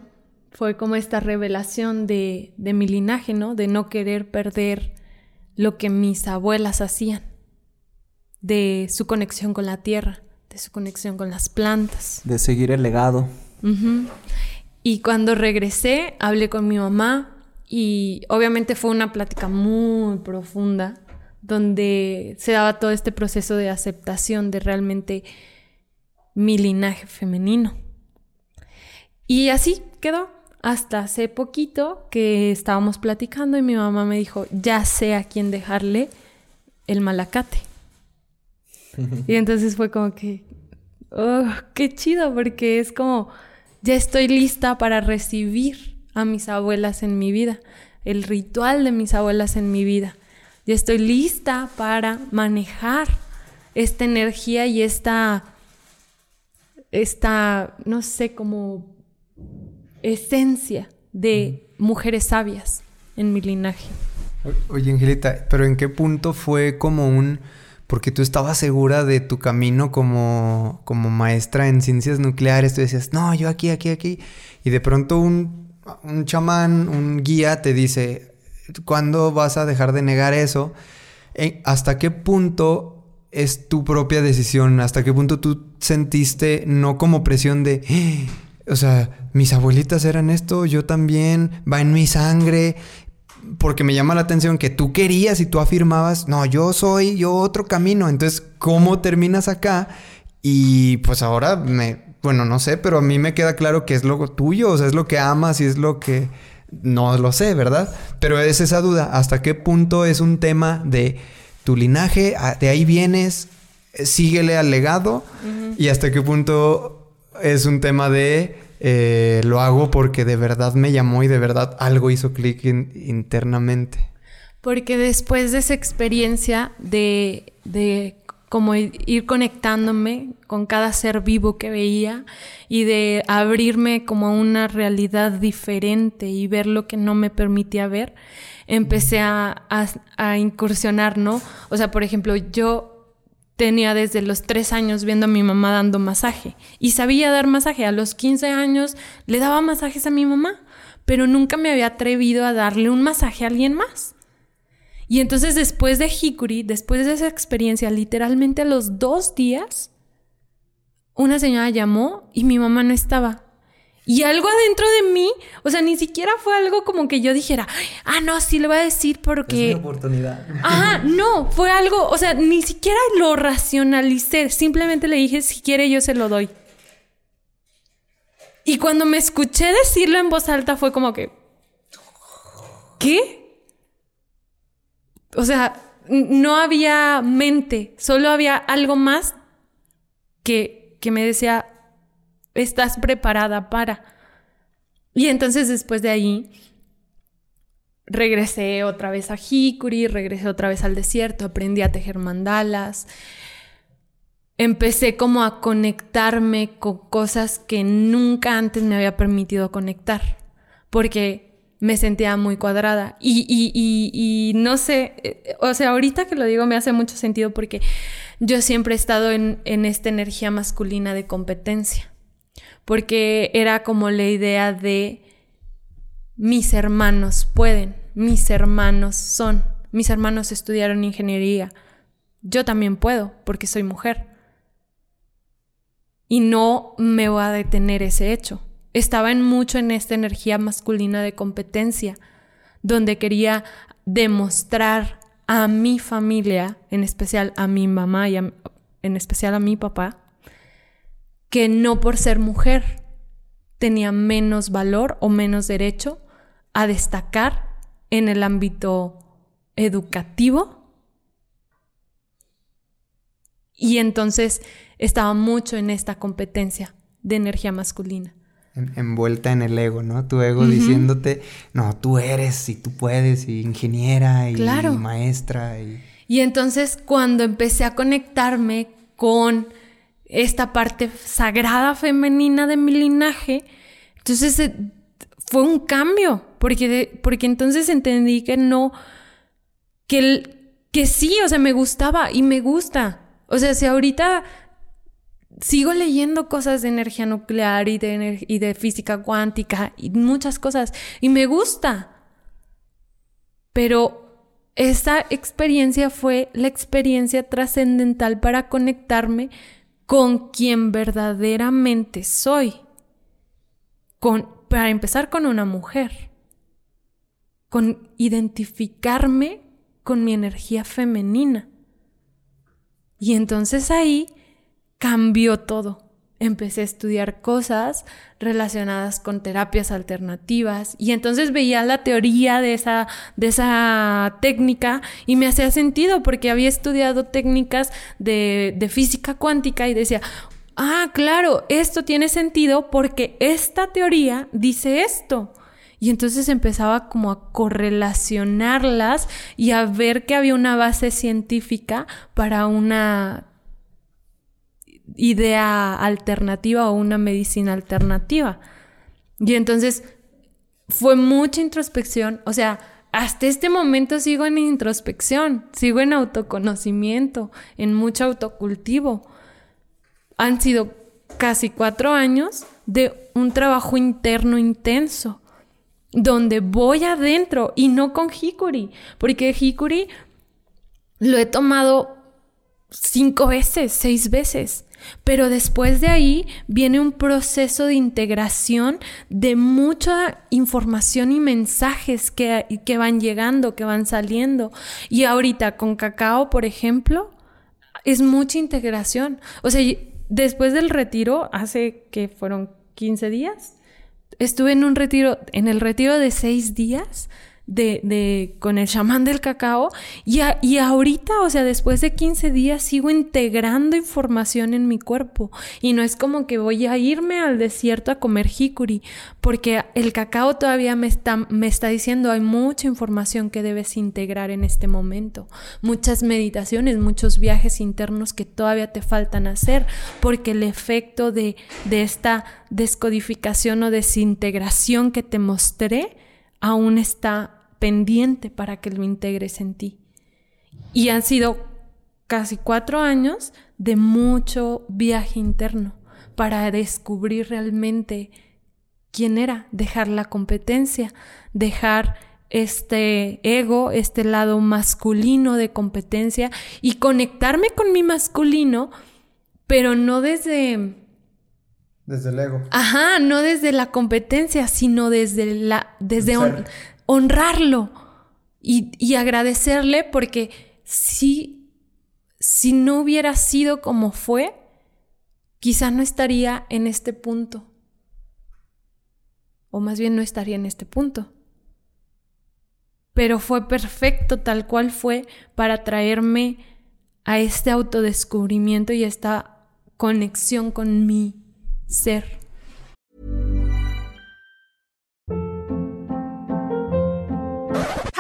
fue como esta revelación de, mi linaje, ¿no? De no querer perder lo que mis abuelas hacían, de su conexión con la tierra, de su conexión con las plantas. De seguir el legado. Y cuando regresé, hablé con mi mamá y obviamente fue una plática muy profunda donde se daba todo este proceso de aceptación de realmente mi linaje femenino. Y así quedó. Hasta hace poquito que estábamos platicando y mi mamá me dijo, ya sé a quién dejarle el malacate. y entonces fue como que, oh, qué chido, porque es como, ya estoy lista para recibir a mis abuelas en mi vida, el ritual de mis abuelas en mi vida. Ya estoy lista para manejar esta energía y esta, esta, no sé, como esencia de mujeres sabias en mi linaje. Oye, Angelita, pero ¿en qué punto fue como un... Porque tú estabas segura de tu camino como, como maestra en ciencias nucleares, tú decías, no, yo aquí, aquí, aquí. Y de pronto un, un chamán, un guía te dice, ¿cuándo vas a dejar de negar eso? Eh, ¿Hasta qué punto es tu propia decisión? ¿Hasta qué punto tú sentiste no como presión de o sea, mis abuelitas eran esto, yo también, va en mi sangre, porque me llama la atención que tú querías y tú afirmabas, no, yo soy, yo otro camino, entonces, ¿cómo terminas acá? Y pues ahora me, bueno, no sé, pero a mí me queda claro que es lo tuyo, o sea, es lo que amas y es lo que, no lo sé, ¿verdad? Pero es esa duda, ¿hasta qué punto es un tema de tu linaje, de ahí vienes, síguele al legado y hasta qué punto es un tema de eh, lo hago porque de verdad me llamó y de verdad algo hizo clic internamente. Porque después de esa experiencia de, de ir conectándome con cada ser vivo que veía y de abrirme como a una realidad diferente y ver lo que no me permitía ver, empecé a, a incursionar, ¿no? O sea, por ejemplo, yo tenía desde los tres años viendo a mi mamá dando masaje y sabía dar masaje. A los 15 años le daba masajes a mi mamá, pero nunca me había atrevido a darle un masaje a alguien más. Y entonces después de Hikuri, después de esa experiencia, literalmente a los dos días, una señora llamó y mi mamá no estaba. Y algo adentro de mí, o sea, ni siquiera fue algo como que yo dijera, ah, no, sí le voy a decir porque... Es una oportunidad. Ajá, no, fue algo, o sea, ni siquiera lo racionalicé, simplemente le dije, si quiere yo se lo doy. Y cuando me escuché decirlo en voz alta fue como que, ¿qué? O sea, no había mente, solo había algo más que, que me decía, estás preparada para. Y entonces después de ahí regresé otra vez a Hikuri, regresé otra vez al desierto, aprendí a tejer mandalas. Empecé como a conectarme con cosas que nunca antes me había permitido conectar, porque me sentía muy cuadrada. Y, y, y, y, no sé, eh, o sea, ahorita que lo digo me hace mucho sentido porque yo siempre he estado en, en esta energía masculina de competencia, porque era como la idea de mis hermanos pueden, mis hermanos son, mis hermanos estudiaron ingeniería, yo también puedo porque soy mujer. Y no me voy a detener ese hecho. Estaba en mucho en esta energía masculina de competencia, donde quería demostrar a mi familia, en especial a mi mamá y en especial a mi papá, que no por ser mujer tenía menos valor o menos derecho a destacar en el ámbito educativo. Y entonces estaba mucho en esta competencia de energía masculina envuelta en el ego, ¿no? Tu ego diciéndote, no, tú eres y tú puedes, y ingeniera y, maestra. Y... y entonces cuando empecé a conectarme con esta parte sagrada femenina de mi linaje, entonces eh, fue un cambio, porque, porque entonces entendí que no, que, que sí, o sea, me gustaba y me gusta. O sea, si ahorita sigo leyendo cosas de energía nuclear y de, y de física cuántica y muchas cosas y me gusta. Pero esa experiencia fue la experiencia trascendental para conectarme con quien verdaderamente soy. Con, para empezar con una mujer. Con identificarme con mi energía femenina. Y entonces ahí cambió todo. Empecé a estudiar cosas relacionadas con terapias alternativas y entonces veía la teoría de esa, de esa técnica y me hacía sentido porque había estudiado técnicas de, de física cuántica y decía, ah, claro, esto tiene sentido porque esta teoría dice esto. Y entonces empezaba como a correlacionarlas y a ver que había una base científica para una idea alternativa o una medicina alternativa. Y entonces fue mucha introspección, o sea, hasta este momento sigo en introspección, sigo en autoconocimiento, en mucho autocultivo. Han sido casi cuatro años de un trabajo interno intenso, donde voy adentro y no con Hikuri, porque Hikuri lo he tomado cinco veces, seis veces. Pero después de ahí viene un proceso de integración de mucha información y mensajes que, que van llegando, que van saliendo. Y ahorita con cacao, por ejemplo, es mucha integración. O sea, después del retiro, hace que fueron 15 días, estuve en un retiro, en el retiro de seis días de, de, con el chamán del cacao. Y, y ahorita, o sea, después de 15 días sigo integrando información en mi cuerpo. Y no es como que voy a irme al desierto a comer jicuri porque el cacao todavía me está, me está diciendo hay mucha información que debes integrar en este momento, muchas meditaciones, muchos viajes internos que todavía te faltan hacer porque el efecto de, de esta descodificación o desintegración que te mostré aún está pendiente para que lo integres en ti. Y han sido casi cuatro años de mucho viaje interno para descubrir realmente quién era, dejar la competencia, dejar este ego, este lado masculino de competencia y conectarme con mi masculino, pero no desde Desde el ego. Ajá, no desde la competencia, sino desde la, desde ser. Honrarlo y, y agradecerle porque si, si no hubiera sido como fue, quizá no estaría en este punto. O más bien no estaría en este punto. Pero fue perfecto tal cual fue para traerme a este autodescubrimiento y esta conexión con mi ser.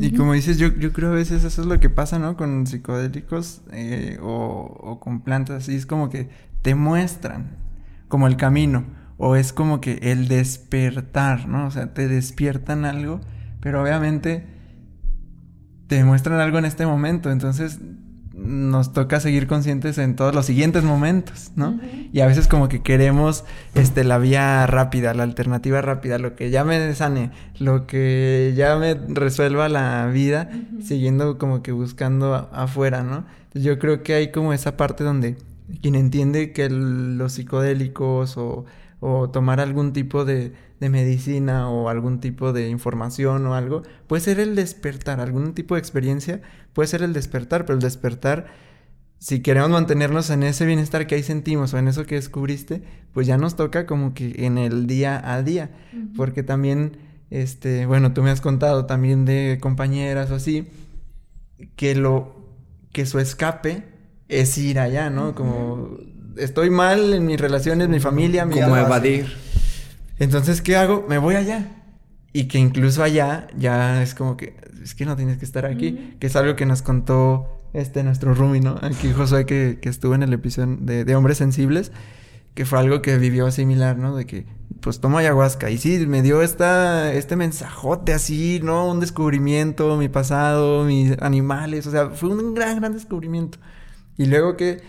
Y como dices, yo, yo creo a veces eso es lo que pasa, ¿no? Con psicodélicos eh, o, o con plantas, así es como que te muestran como el camino o es como que el despertar, ¿no? O sea, te despiertan algo, pero obviamente te muestran algo en este momento, entonces nos toca seguir conscientes en todos los siguientes momentos, ¿no? Y a veces como que queremos este la vía rápida, la alternativa rápida, lo que ya me sane, lo que ya me resuelva la vida, siguiendo como que buscando afuera, ¿no? Yo creo que hay como esa parte donde quien entiende que el- los psicodélicos o, o tomar algún tipo de, de medicina o algún tipo de información o algo, puede ser el despertar, algún tipo de experiencia puede ser el despertar, pero el despertar, si queremos mantenernos en ese bienestar que ahí sentimos o en eso que descubriste, pues ya nos toca como que en el día a día, porque también, este, bueno, tú me has contado también de compañeras o así, que lo, que su escape es ir allá, ¿no? Como estoy mal en mis relaciones, mi familia, mi Como evadir. Entonces, ¿qué hago? Me voy allá. Y que incluso allá ya es como que, es que no tienes que estar aquí, que es algo que nos contó este nuestro Rumi, ¿no? Aquí Josué que, que estuvo en el episodio de, de Hombres Sensibles, que fue algo que vivió similar, ¿no? De que, pues tomo ayahuasca. Y sí, me dio esta, este mensajote así, ¿no? Un descubrimiento, mi pasado, mis animales, o sea, fue un gran, gran descubrimiento. Y luego que,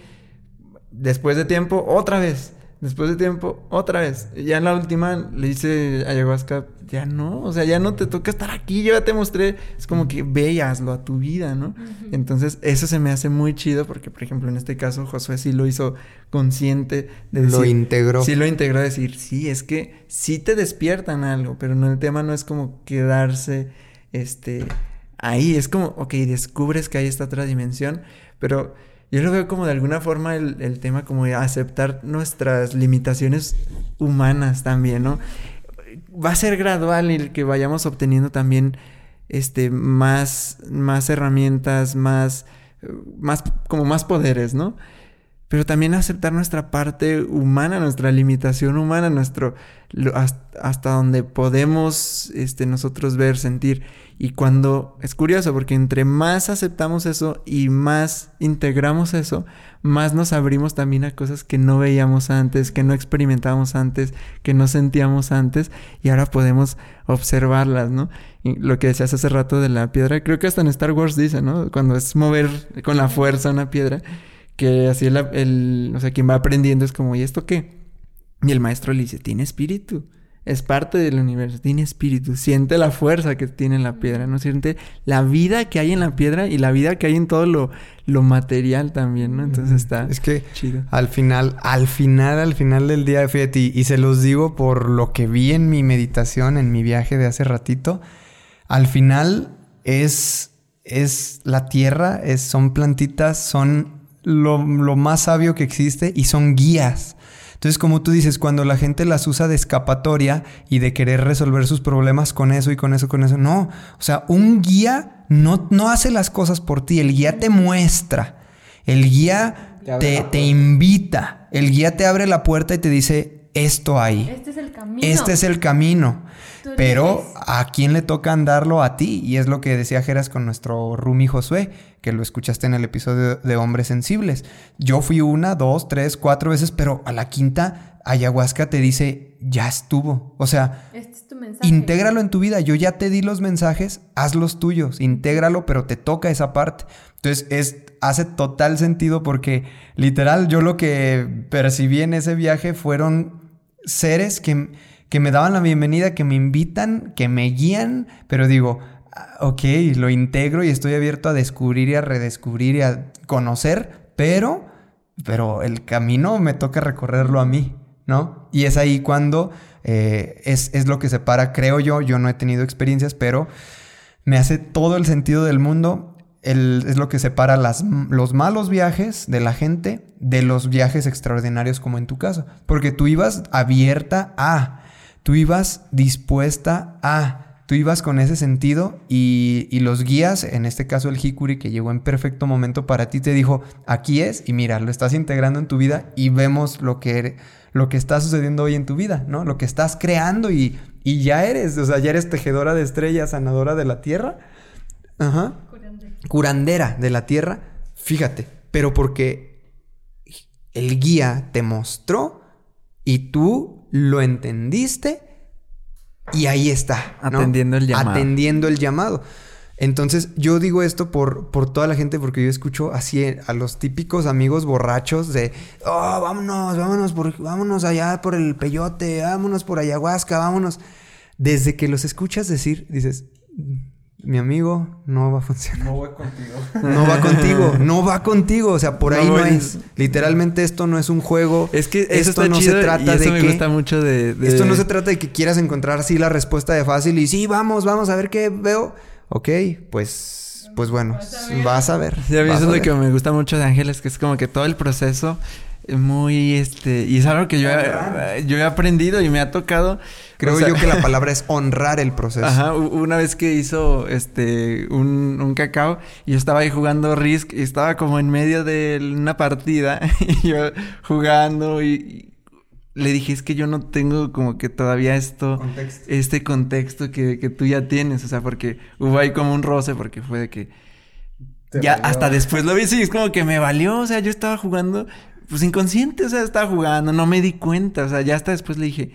después de tiempo, otra vez. Después de tiempo, otra vez. Ya en la última le hice ayahuasca, ya no, o sea, ya no te toca estar aquí, yo ya te mostré, es como que veaslo a tu vida, ¿no? Entonces, eso se me hace muy chido porque, por ejemplo, en este caso, Josué sí lo hizo consciente de Lo integró. Sí lo integró a decir, sí, es que sí te despiertan algo, pero no, el tema no es como quedarse, este, ahí, es como, ok, descubres que hay esta otra dimensión, pero yo lo veo como de alguna forma el, el tema como de aceptar nuestras limitaciones humanas también, ¿no? Va a ser gradual el que vayamos obteniendo también este más más herramientas, más más como más poderes, ¿no? Pero también aceptar nuestra parte humana, nuestra limitación humana, nuestro hasta, donde podemos este nosotros ver, sentir y cuando es curioso porque entre más aceptamos eso y más integramos eso, más nos abrimos también a cosas que no veíamos antes, que no experimentábamos antes, que no sentíamos antes y ahora podemos observarlas, ¿no? Lo que decías hace rato de la piedra, creo que hasta en Star Wars dice, ¿no? Cuando es mover con la fuerza una piedra, que así el, el o sea, quien va aprendiendo es como, ¿y esto qué? Y el maestro le dice, tiene espíritu. Es parte del universo, tiene espíritu, siente la fuerza que tiene la piedra, ¿no? Siente la vida que hay en la piedra y la vida que hay en todo lo, lo material también, ¿no? Entonces está Es que chido. al final, al final, al final del día, fíjate, y, y se los digo por lo que vi en mi meditación, en mi viaje de hace ratito, al final es, es la tierra, es, son plantitas, son lo, lo más sabio que existe y son guías. Entonces, como tú dices, cuando la gente las usa de escapatoria y de querer resolver sus problemas con eso y con eso, con eso, no. O sea, un guía no, no hace las cosas por ti, el guía te muestra. El guía Te te, invita. El guía te abre la puerta y te dice, esto ahí. Este es el camino. Este es el camino. Pero a quién le toca andarlo a ti. Y es lo que decía Geras con nuestro Rumi Josué, que lo escuchaste en el episodio de Hombres Sensibles. Yo fui una, dos, tres, cuatro veces, pero a la quinta, ayahuasca te dice, ya estuvo. O sea, Este es tu mensaje. Intégralo en tu vida. Yo ya te di los mensajes, haz los tuyos. Intégralo, pero te toca esa parte. Entonces, es, hace total sentido porque literal yo lo que percibí en ese viaje fueron seres que, que me daban la bienvenida, que me invitan, que me guían, pero digo, ok, lo integro y estoy abierto a descubrir y a redescubrir y a conocer, pero, pero el camino me toca recorrerlo a mí, ¿no? Y es ahí cuando eh, es, es lo que separa, creo yo, yo no he tenido experiencias, pero me hace todo el sentido del mundo. El- es lo que separa las, los malos viajes de la gente de los viajes extraordinarios como en tu caso. Porque tú ibas abierta a, tú ibas dispuesta a, tú ibas con ese sentido y, y los guías, en este caso el Hikuri que llegó en perfecto momento para ti, te dijo, aquí es y mira, lo estás integrando en tu vida y vemos lo que, ere- lo que está sucediendo hoy en tu vida, ¿no? Lo que estás creando y, y ya eres, o sea, ya eres tejedora de estrellas, sanadora de la tierra. Ajá. Curandera de la tierra. Fíjate, pero porque el guía te mostró y tú lo entendiste y ahí está. ¿no? Atendiendo el llamado. Atendiendo el llamado. Entonces, yo digo esto por, por toda la gente, porque yo escucho así a los típicos amigos borrachos de, oh, vámonos, vámonos, por, vámonos allá por el peyote, vámonos por ayahuasca, vámonos. Desde que los escuchas decir, dices, mi amigo no va a funcionar. No voy contigo. No va contigo, no va contigo, o sea, por No ahí no voy. es. Literalmente esto no es un juego. Es que eso esto está no chido se trata y eso de me que gusta mucho de, de- esto no se trata de que quieras encontrar así la respuesta de fácil y sí, vamos, vamos a ver qué veo. Ok, pues pues bueno, vas a ver. Sí, a mí vas eso es lo que me gusta mucho de Ángeles, que es como que todo el proceso es muy, este, y es algo que yo he, yo he aprendido y me ha tocado. Creo o sea, yo que la palabra es honrar el proceso. Ajá, una vez que hizo este un, un cacao yo estaba ahí jugando Risk y estaba como en medio de una partida y yo jugando y, y le dije es que yo no tengo como que todavía esto Contexto. este contexto que, que tú ya tienes, o sea, porque hubo ahí como un roce porque fue de que ya hasta después lo vi, sí, es como que me valió, o sea, yo estaba jugando, pues inconsciente, o sea, estaba jugando, no me di cuenta, o sea, ya hasta después le dije,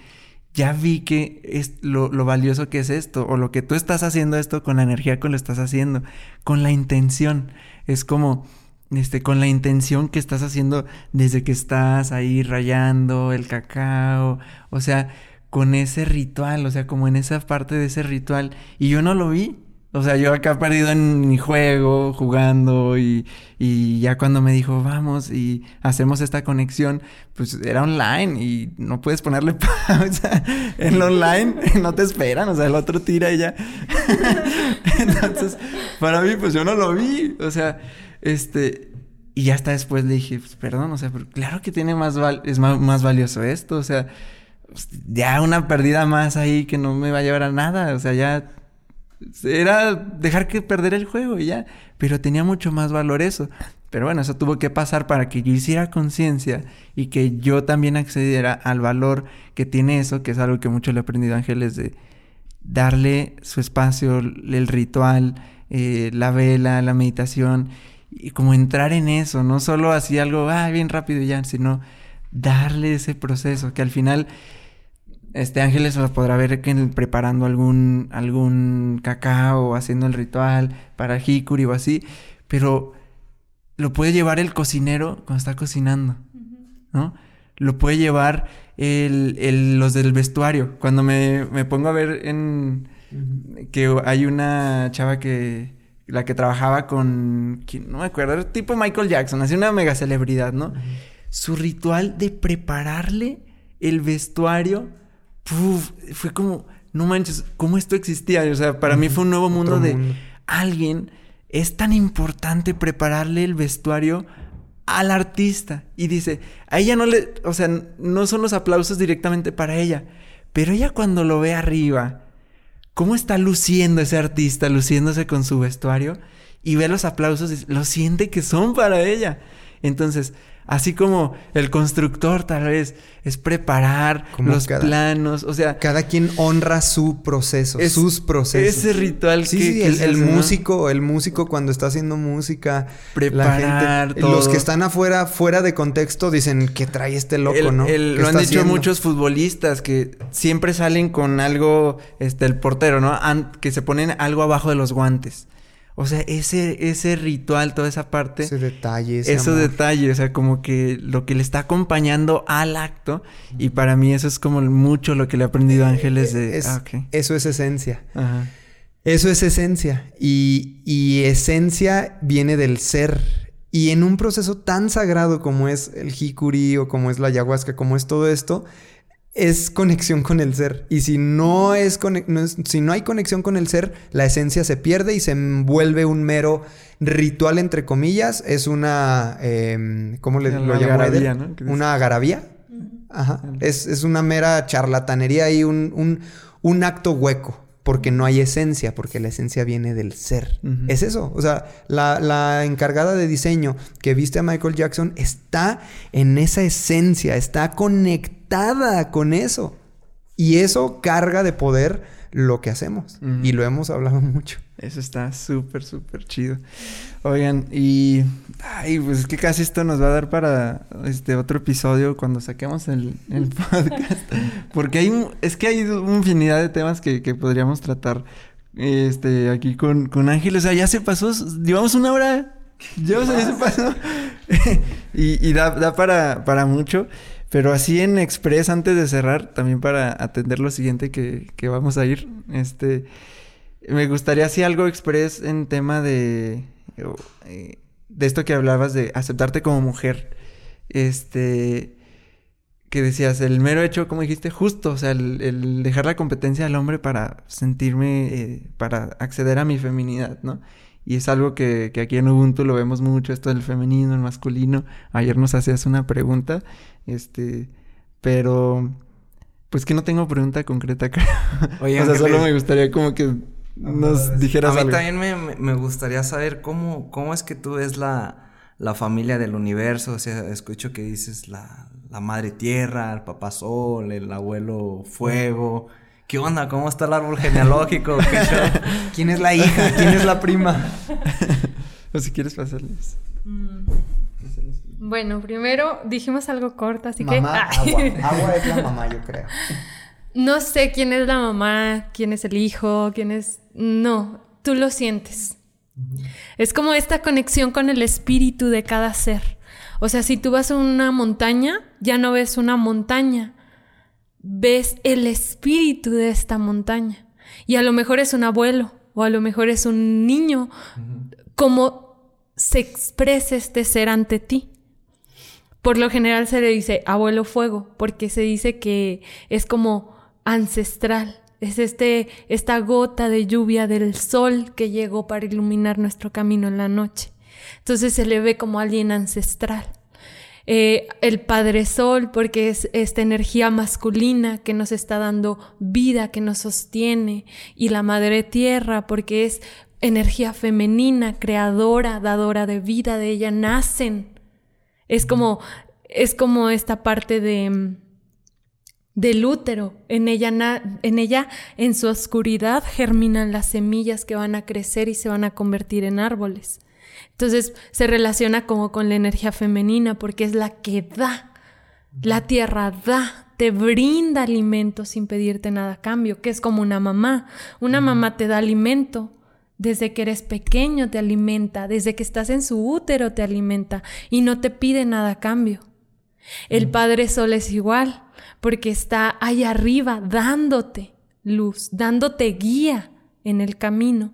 ya vi que es lo, lo valioso que es esto, o lo que tú estás haciendo esto con la energía que lo estás haciendo, con la intención, es como, este, con la intención que estás haciendo desde que estás ahí rayando el cacao, o sea, con ese ritual, o sea, como en esa parte de ese ritual, y yo no lo vi, o sea, yo acá perdido en mi juego, jugando y, y ya cuando me dijo, vamos y hacemos esta conexión, pues era online y no puedes ponerle pausa en lo online, no te esperan, o sea, el otro tira y ya. Entonces, para mí, pues yo no lo vi, o sea, este, y ya hasta después le dije, pues perdón, o sea, pero claro que tiene más, val es más, valioso esto, o sea, pues, ya una pérdida más ahí que no me va a llevar a nada, o sea, ya era dejar que perder el juego y ya. Pero tenía mucho más valor eso. Pero bueno, eso tuvo que pasar para que yo hiciera conciencia y que yo también accediera al valor que tiene eso, que es algo que mucho le he aprendido a Ángeles de darle su espacio, el ritual, eh, la vela, la meditación y como entrar en eso, no solo así algo, ah, bien rápido y ya, sino darle ese proceso que al final este Ángeles los podrá ver que preparando algún, algún cacao o haciendo el ritual para Hikuri o así, pero lo puede llevar el cocinero cuando está cocinando, ¿no? Lo puede llevar el, el- los del vestuario. Cuando me, me pongo a ver en que hay una chava que la que trabajaba con ¿quién? no me acuerdo, era tipo Michael Jackson, así una mega celebridad, ¿no? Su ritual de prepararle el vestuario puf, fue como, no manches, ¿cómo esto existía? O sea, para mí fue un nuevo mundo de mundo. alguien. Es tan importante prepararle el vestuario al artista. Y dice, a ella no le, o sea, no son los aplausos directamente para ella. Pero ella cuando lo ve arriba, cómo está luciendo ese artista, luciéndose con su vestuario, y ve los aplausos, y lo siente que son para ella. Entonces, así como el constructor tal vez es preparar Como los cada- planos, o sea, Cada quien honra su proceso, Es- sus procesos. ese ritual Sí, que, sí, que el, el músico, el músico cuando está haciendo música, Preparar la gente, todo. los que están afuera, fuera de contexto, dicen que trae este loco, El- ¿no? el- ¿Qué lo han dicho haciendo? muchos futbolistas que siempre salen con algo, este, el portero, ¿no? Que se ponen algo abajo de los guantes. O sea, ese, ese ritual, toda esa parte, Ese detalle, ese esos amor. detalles, o sea, como que lo que le está acompañando al acto. Y para mí eso es como mucho lo que le he aprendido a Ángeles de... Es- ah. Eso es esencia. Ajá. Eso es esencia. Y, y esencia viene del ser. Y en un proceso tan sagrado como es el jicuri o como es la ayahuasca, como es todo esto, es conexión con el ser. Y si no es, cone- no es- si no hay conexión con el ser, la esencia se pierde y se vuelve un mero ritual entre comillas. Es una em, ¿cómo le lo Eder? ¿no? Una agarabía. Ajá. Es, es una mera charlatanería y un, un, un acto hueco. Porque no hay esencia, porque la esencia viene del ser. Es eso. O sea, la, la encargada de diseño que viste a Michael Jackson está en esa esencia, está conectada con eso. Y eso carga de poder lo que hacemos. Y lo hemos hablado mucho. Eso está súper, súper chido. Oigan, y... Ay, pues es que casi esto nos va a dar para este otro episodio cuando saquemos el, el podcast. Porque hay... un- Es que hay infinidad de temas que, que podríamos tratar este, aquí con, con Ángel. O sea, ya se pasó... Llevamos una hora. Sea, ya se pasó. y y da, da para, para mucho. Pero así en Express, antes de cerrar, también para atender lo siguiente que, que vamos a ir. Este... Me gustaría así algo express en tema de eh, de esto que hablabas de aceptarte como mujer. Este que decías, el mero hecho, como dijiste, justo, o sea, el, dejar la competencia al hombre para sentirme, eh, para acceder a mi feminidad, ¿no? Y es algo que, que aquí en Ubuntu lo vemos mucho, esto del femenino, el masculino. Ayer nos hacías una pregunta, este, pero pues que no tengo pregunta concreta, creo. Oye, o sea, solo me gustaría como que nos dijeras A mí algo. también me, me- me gustaría saber cómo, cómo es que tú ves la, la familia del universo. O sea, escucho que dices la, la madre tierra, el papá sol, el abuelo fuego. ¿Qué onda? ¿Cómo está el árbol genealógico? ¿Quién es la hija? ¿Quién es la prima? o si quieres pasarles. Bueno, primero dijimos algo corto, así Mamá, que... agua. Agua es la mamá, yo creo. No sé quién es la mamá, quién es el hijo, quién es... No, tú lo sientes. Es como esta conexión con el espíritu de cada ser. O sea, si tú vas a una montaña, ya no ves una montaña, ves el espíritu de esta montaña. Y a lo mejor es un abuelo o a lo mejor es un niño, como se expresa este ser ante ti. Por lo general se le dice abuelo fuego, porque se dice que es como ancestral. Es este, esta gota de lluvia del sol que llegó para iluminar nuestro camino en la noche. Entonces se le ve como alguien ancestral. Eh, el Padre Sol, porque es esta energía masculina que nos está dando vida, que nos sostiene. Y la Madre Tierra, porque es energía femenina, creadora, dadora de vida, de ella nacen. Es como, es como esta parte de, del útero. En ella, na- en ella, en su oscuridad, germinan las semillas que van a crecer y se van a convertir en árboles. Entonces se relaciona como con la energía femenina porque es la que da. La tierra da, te brinda alimento sin pedirte nada a cambio, que es como una mamá. Una mamá te da alimento. Desde que eres pequeño te alimenta, desde que estás en su útero te alimenta y no te pide nada a cambio. El Padre Sol es igual, porque está ahí arriba dándote luz, dándote guía en el camino.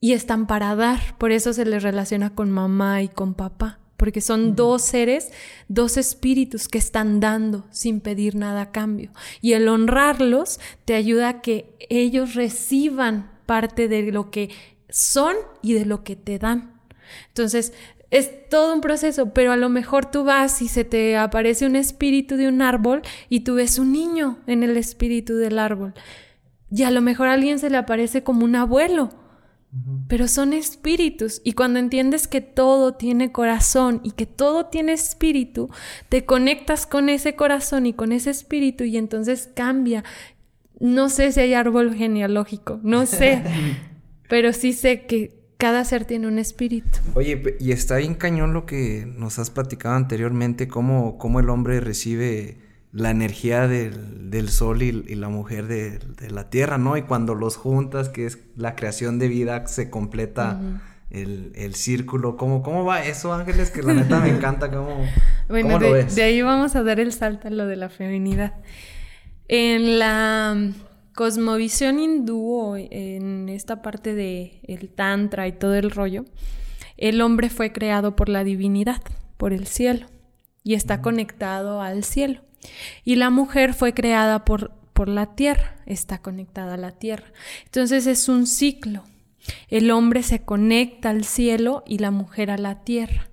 Y están para dar, por eso se les relaciona con mamá y con papá, porque son dos seres, dos espíritus que están dando sin pedir nada a cambio. Y el honrarlos te ayuda a que ellos reciban parte de lo que son y de lo que te dan. Entonces, es todo un proceso, pero a lo mejor tú vas y se te aparece un espíritu de un árbol y tú ves un niño en el espíritu del árbol. Y a lo mejor a alguien se le aparece como un abuelo. Pero son espíritus. Y cuando entiendes que todo tiene corazón y que todo tiene espíritu, te conectas con ese corazón y con ese espíritu y entonces cambia. No sé si hay árbol genealógico, no sé, pero sí sé que cada ser tiene un espíritu. Oye, y está bien cañón lo que nos has platicado anteriormente, cómo, cómo el hombre recibe la energía del, sol y, la mujer de, la tierra, ¿no? Y cuando los juntas, que es la creación de vida, se completa el, círculo. ¿Cómo, ¿Cómo va eso, Ángeles? Que la neta me encanta. ¿Cómo, bueno, de, de ahí vamos a dar el salto a lo de la feminidad. En la cosmovisión hindú, en esta parte de el tantra y todo el rollo, el hombre fue creado por la divinidad, por el cielo, y está conectado al cielo. Y la mujer fue creada por, por la tierra, está conectada a la tierra. Entonces es un ciclo. El hombre se conecta al cielo y la mujer a la tierra.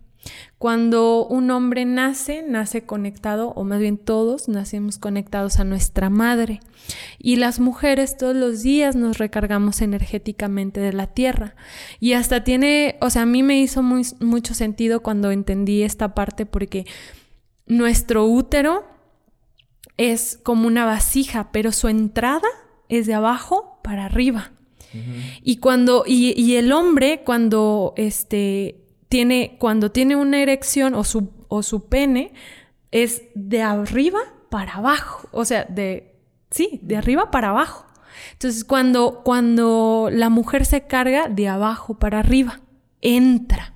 Cuando un hombre nace, nace conectado, o más bien todos nacemos conectados a nuestra madre. Y las mujeres todos los días nos recargamos energéticamente de la tierra. Y hasta tiene, o sea, a mí me hizo mucho sentido cuando entendí esta parte porque nuestro útero es como una vasija, pero su entrada es de abajo para arriba. Y cuando, y, y, el hombre, cuando este tiene, cuando tiene una erección o su, o su pene, es de arriba para abajo. O sea, de, sí, de arriba para abajo. Entonces, cuando, cuando la mujer se carga, de abajo para arriba, entra.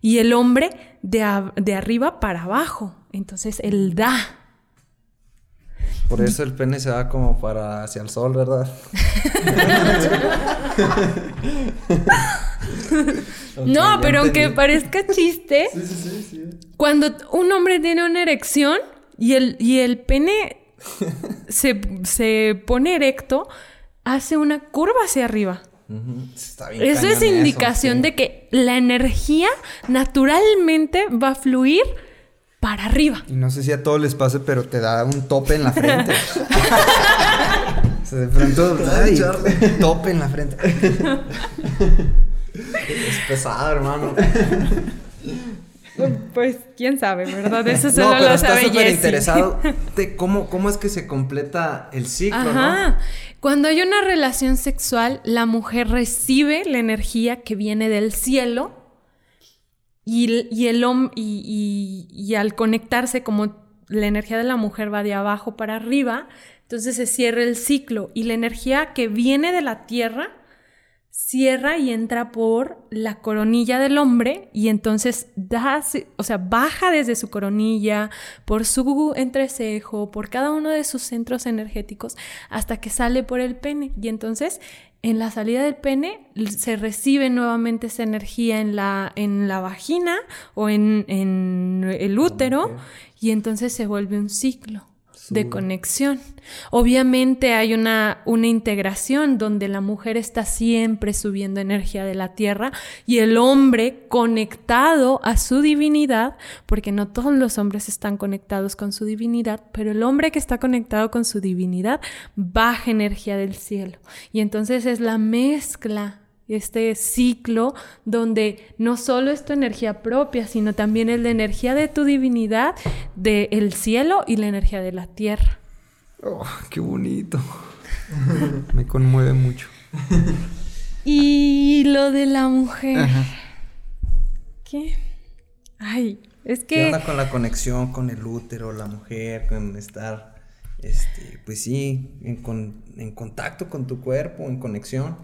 Y el hombre de, de arriba para abajo. Entonces, él da. Por eso el pene se va como para hacia el sol, ¿verdad? no, pero aunque parezca chiste, cuando un hombre tiene una erección y el, y el pene se, pone erecto, hace una curva hacia arriba. eso es indicación de que la energía naturalmente va a fluir para arriba. Y no sé si a todos les pase, pero te da un tope en la frente. de pronto, ay, tope en la frente. Es pesado, hermano. Pues quién sabe, ¿verdad? Eso solo no, pero lo sabe súper interesado de cómo, cómo es que se completa el ciclo, Ajá. Cuando hay una relación sexual, la mujer recibe la energía que viene del cielo y, el hombre y al conectarse como la energía de la mujer va de abajo para arriba, entonces se cierra el ciclo y la energía que viene de la tierra cierra y entra por la coronilla del hombre y entonces da, o sea, baja desde su coronilla, por su entrecejo, por cada uno de sus centros energéticos hasta que sale por el pene. Y entonces en la salida del pene se recibe nuevamente esa energía en la, en la vagina o en, en el útero y entonces se vuelve un ciclo de conexión. Obviamente hay una, una integración donde la mujer está siempre subiendo energía de la tierra y el hombre conectado a su divinidad, porque no todos los hombres están conectados con su divinidad, pero el hombre que está conectado con su divinidad baja energía del cielo. Y entonces es la mezcla este ciclo donde no solo es tu energía propia, sino también es la energía de tu divinidad, del cielo y la energía de la tierra. Oh, qué bonito. Me conmueve mucho. Y lo de la mujer. ¿Qué? Ay, es que. ¿Qué onda con la conexión con el útero, la mujer, con estar, este, pues sí, en, en contacto con tu cuerpo, en conexión?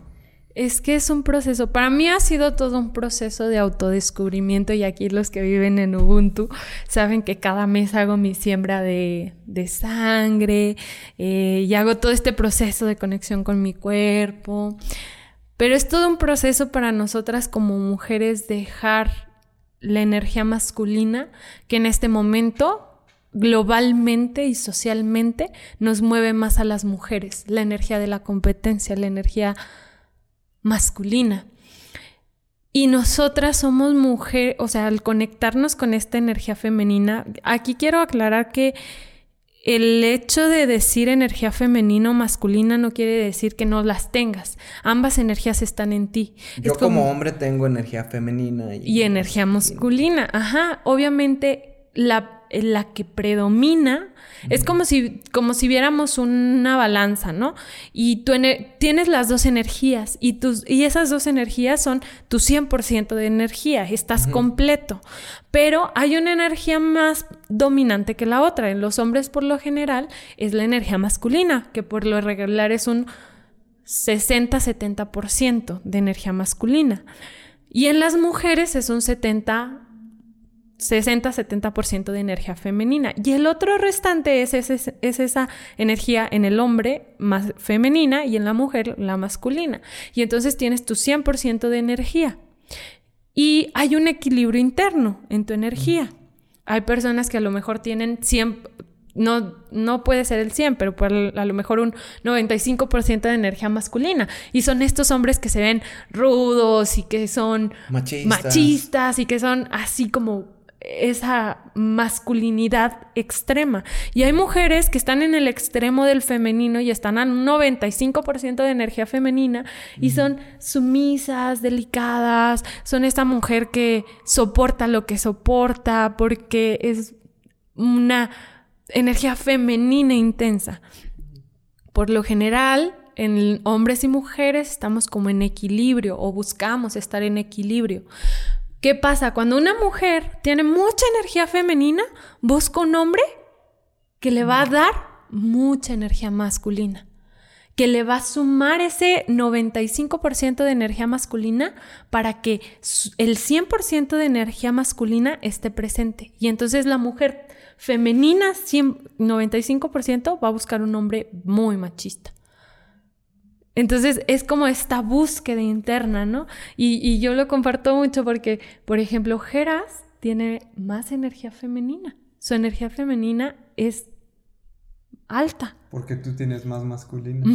Es que es un proceso, para mí ha sido todo un proceso de autodescubrimiento y aquí los que viven en Ubuntu saben que cada mes hago mi siembra de, sangre eh, y hago todo este proceso de conexión con mi cuerpo. Pero es todo un proceso para nosotras como mujeres dejar la energía masculina que en este momento globalmente y socialmente nos mueve más a las mujeres, la energía de la competencia, la energía masculina. Y nosotras somos mujer, o sea, al conectarnos con esta energía femenina, aquí quiero aclarar que el hecho de decir energía femenina o masculina no quiere decir que no las tengas. Ambas energías están en ti. Yo como, hombre tengo energía femenina y, energía masculina. Ajá, obviamente la, la que predomina es como si, como si viéramos una balanza, ¿no? Y tú tienes las dos energías y, tus, y esas dos energías son tu 100% de energía, estás completo. Pero hay una energía más dominante que la otra. En los hombres, por lo general, es la energía masculina, que por lo regular es un 60-70% de energía masculina. Y en las mujeres es un 70 60-70% de energía femenina. Y el otro restante es, es, esa energía en el hombre más femenina y en la mujer la masculina. Y entonces tienes tu 100% de energía. Y hay un equilibrio interno en tu energía. Hay personas que a lo mejor tienen 100, no, no puede ser el 100, pero a lo mejor un 95% de energía masculina. Y son estos hombres que se ven rudos y que son machistas y que son así como esa masculinidad extrema. Y hay mujeres que están en el extremo del femenino y están al 95% de energía femenina y son sumisas, delicadas, son esta mujer que soporta lo que soporta porque es una energía femenina intensa. Por lo general, en hombres y mujeres estamos como en equilibrio o buscamos estar en equilibrio. ¿Qué pasa? Cuando una mujer tiene mucha energía femenina, busca un hombre que le va a dar mucha energía masculina, que le va a sumar ese 95% de energía masculina para que el 100% de energía masculina esté presente. Y entonces la mujer femenina, 95%, va a buscar un hombre muy machista. Entonces es como esta búsqueda interna, ¿no? Y, yo lo comparto mucho porque, por ejemplo, Geras tiene más energía femenina. Su energía femenina es alta. Porque tú tienes más masculina.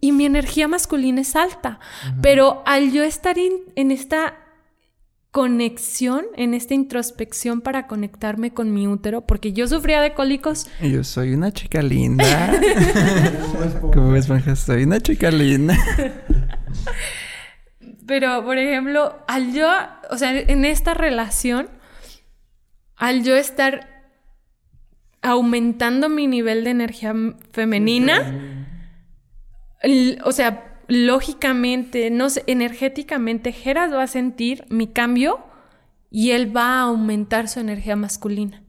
Y mi energía masculina es alta. Pero al yo estar en esta conexión, en esta introspección para conectarme con mi útero, porque yo sufría de cólicos. Yo soy una chica linda. ¿Cómo ves, Soy una chica linda. Pero, por ejemplo, al yo, o sea, en esta relación, al yo estar aumentando mi nivel de energía femenina, o sea, lógicamente, no sé, energéticamente, Geras va a sentir mi cambio y él va a aumentar su energía masculina.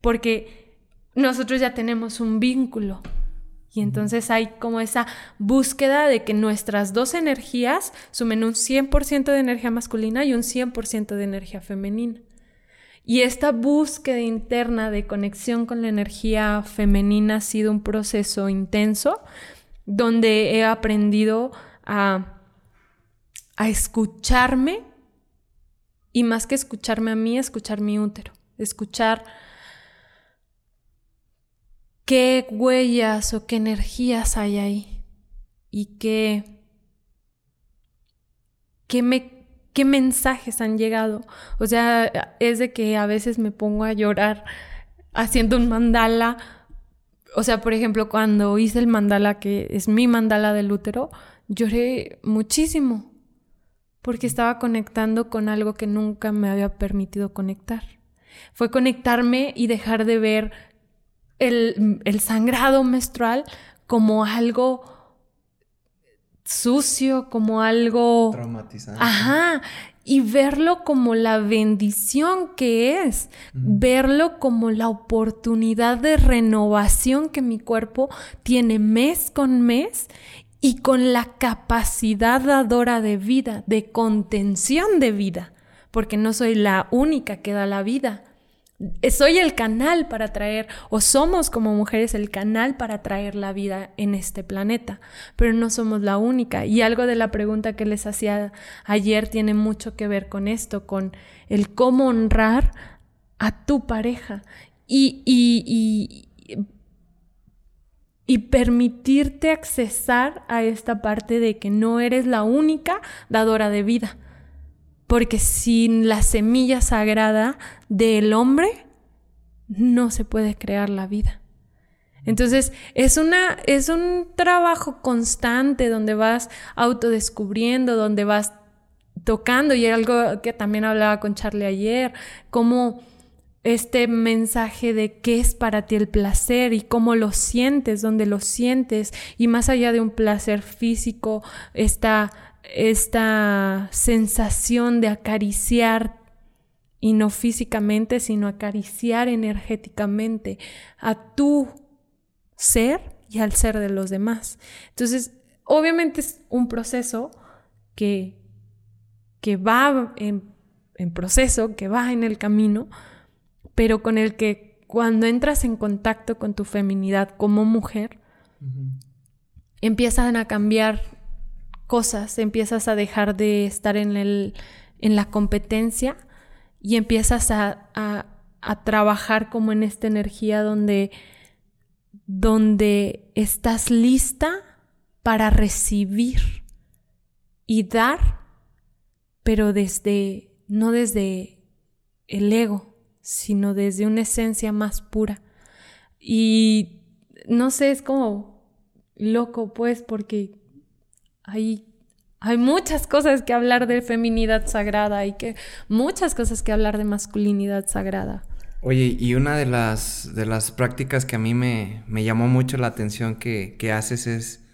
Porque nosotros ya tenemos un vínculo. Y entonces hay como esa búsqueda de que nuestras dos energías sumen un 100% de energía masculina y un 100% de energía femenina. Y esta búsqueda interna de conexión con la energía femenina ha sido un proceso intenso donde he aprendido a, a escucharme y más que escucharme a mí, escuchar mi útero, escuchar qué huellas o qué energías hay ahí y qué, qué, me, qué mensajes han llegado. O sea, es de que a veces me pongo a llorar haciendo un mandala o sea, por ejemplo, cuando hice el mandala, que es mi mandala del útero, lloré muchísimo porque estaba conectando con algo que nunca me había permitido conectar. Fue conectarme y dejar de ver el, el sangrado menstrual como algo sucio, como algo... Traumatizante. Ajá y verlo como la bendición que es, verlo como la oportunidad de renovación que mi cuerpo tiene mes con mes y con la capacidad dadora de vida, de contención de vida, porque no soy la única que da la vida. Soy el canal para traer, o somos como mujeres el canal para traer la vida en este planeta, pero no somos la única. Y algo de la pregunta que les hacía ayer tiene mucho que ver con esto, con el cómo honrar a tu pareja y, y, y permitirte accesar a esta parte de que no eres la única dadora de vida porque sin la semilla sagrada del hombre no se puede crear la vida. Entonces, es, una, es un trabajo constante donde vas autodescubriendo, donde vas tocando, y algo que también hablaba con Charlie ayer, como este mensaje de qué es para ti el placer y cómo lo sientes, dónde lo sientes, y más allá de un placer físico, esta, esta sensación de acariciar y no físicamente, sino acariciar energéticamente a tu ser y al ser de los demás. Entonces, obviamente es un proceso que, que va en, en proceso, que va en el camino, pero con el que cuando entras en contacto con tu feminidad como mujer, empiezan a cambiar cosas, empiezas a dejar de estar en, el, en la competencia y empiezas a, a, trabajar como en esta energía donde, donde estás lista para recibir y dar, pero desde, no desde el ego, sino desde una esencia más pura. Y no sé, es como loco, pues, porque hay, hay muchas cosas que hablar de feminidad sagrada y que muchas cosas que hablar de masculinidad sagrada. Oye, y una de las, de las prácticas que a mí me, me llamó mucho la atención que, que haces es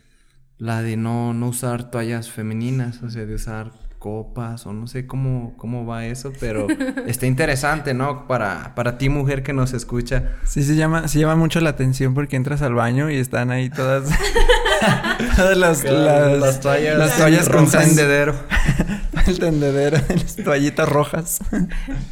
la de no, no usar toallas femeninas, o sea, de usar copas o no sé cómo, cómo va eso, pero está interesante, ¿no? Para, para ti, mujer que nos escucha. Sí, se llama, se llama mucho la atención porque entras al baño y están ahí todas, todas las, las, toallas, las toallas con tendedero. el tendedero, las toallitas rojas.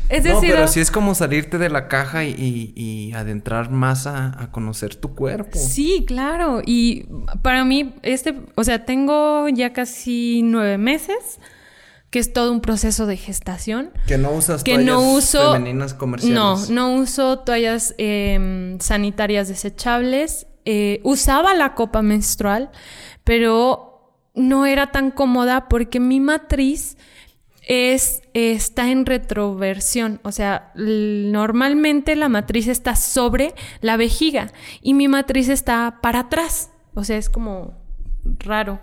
Es decir, no, pero sí es como salirte de la caja y, y, adentrar más a, a, conocer tu cuerpo. Sí, claro. Y para mí, este, o sea, tengo ya casi nueve meses que es todo un proceso de gestación. Que no usas que toallas no uso, femeninas comerciales. No, no uso toallas em, sanitarias desechables. Eh, usaba la copa menstrual, pero no era tan cómoda porque mi matriz es, está en retroversión. O sea, normalmente la matriz está sobre la vejiga y mi matriz está para atrás. O sea, es como raro.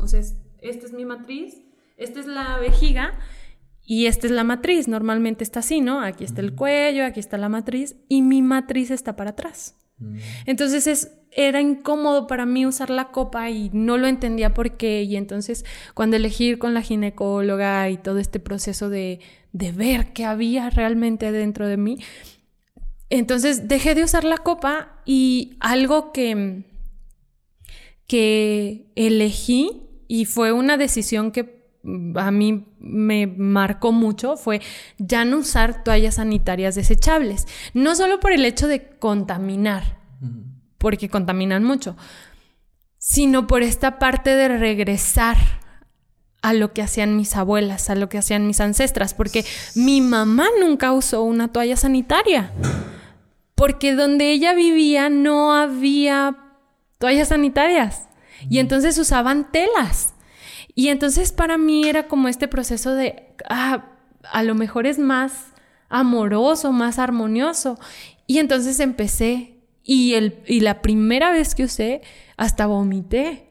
O sea, esta es mi matriz esta es la vejiga y esta es la matriz. Normalmente está así, ¿no? Aquí está el cuello, aquí está la matriz y mi matriz está para atrás. Mm. Entonces es, era incómodo para mí usar la copa y no lo entendía por qué. Y entonces cuando elegí con la ginecóloga y todo este proceso de, de ver qué había realmente dentro de mí, entonces dejé de usar la copa y algo que, que elegí y fue una decisión que a mí me marcó mucho fue ya no usar toallas sanitarias desechables. No solo por el hecho de contaminar, porque contaminan mucho, sino por esta parte de regresar a lo que hacían mis abuelas, a lo que hacían mis ancestras, porque mi mamá nunca usó una toalla sanitaria, porque donde ella vivía no había toallas sanitarias y entonces usaban telas. Y entonces para mí era como este proceso de, ah, a lo mejor es más amoroso, más armonioso. Y entonces empecé y, el, y la primera vez que usé, hasta vomité,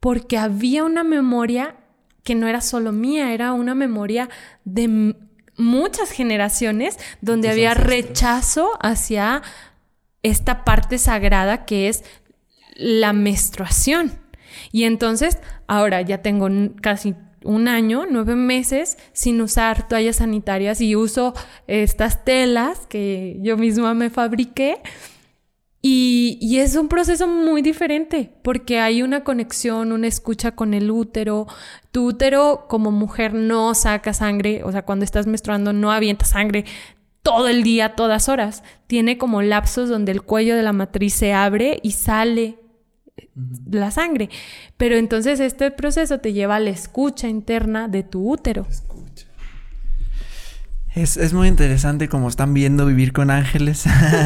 porque había una memoria que no era solo mía, era una memoria de muchas generaciones donde había rechazo hacia esta parte sagrada que es la menstruación. Y entonces, ahora ya tengo casi un año, nueve meses, sin usar toallas sanitarias y uso estas telas que yo misma me fabriqué. Y, y, es un proceso muy diferente porque hay una conexión, una escucha con el útero. Tu útero como mujer no saca sangre, o sea, cuando estás menstruando no avienta sangre todo el día, todas horas. Tiene como lapsos donde el cuello de la matriz se abre y sale la sangre. Pero entonces este proceso te lleva a la escucha interna de tu útero. Es, muy interesante como están viendo vivir con ángeles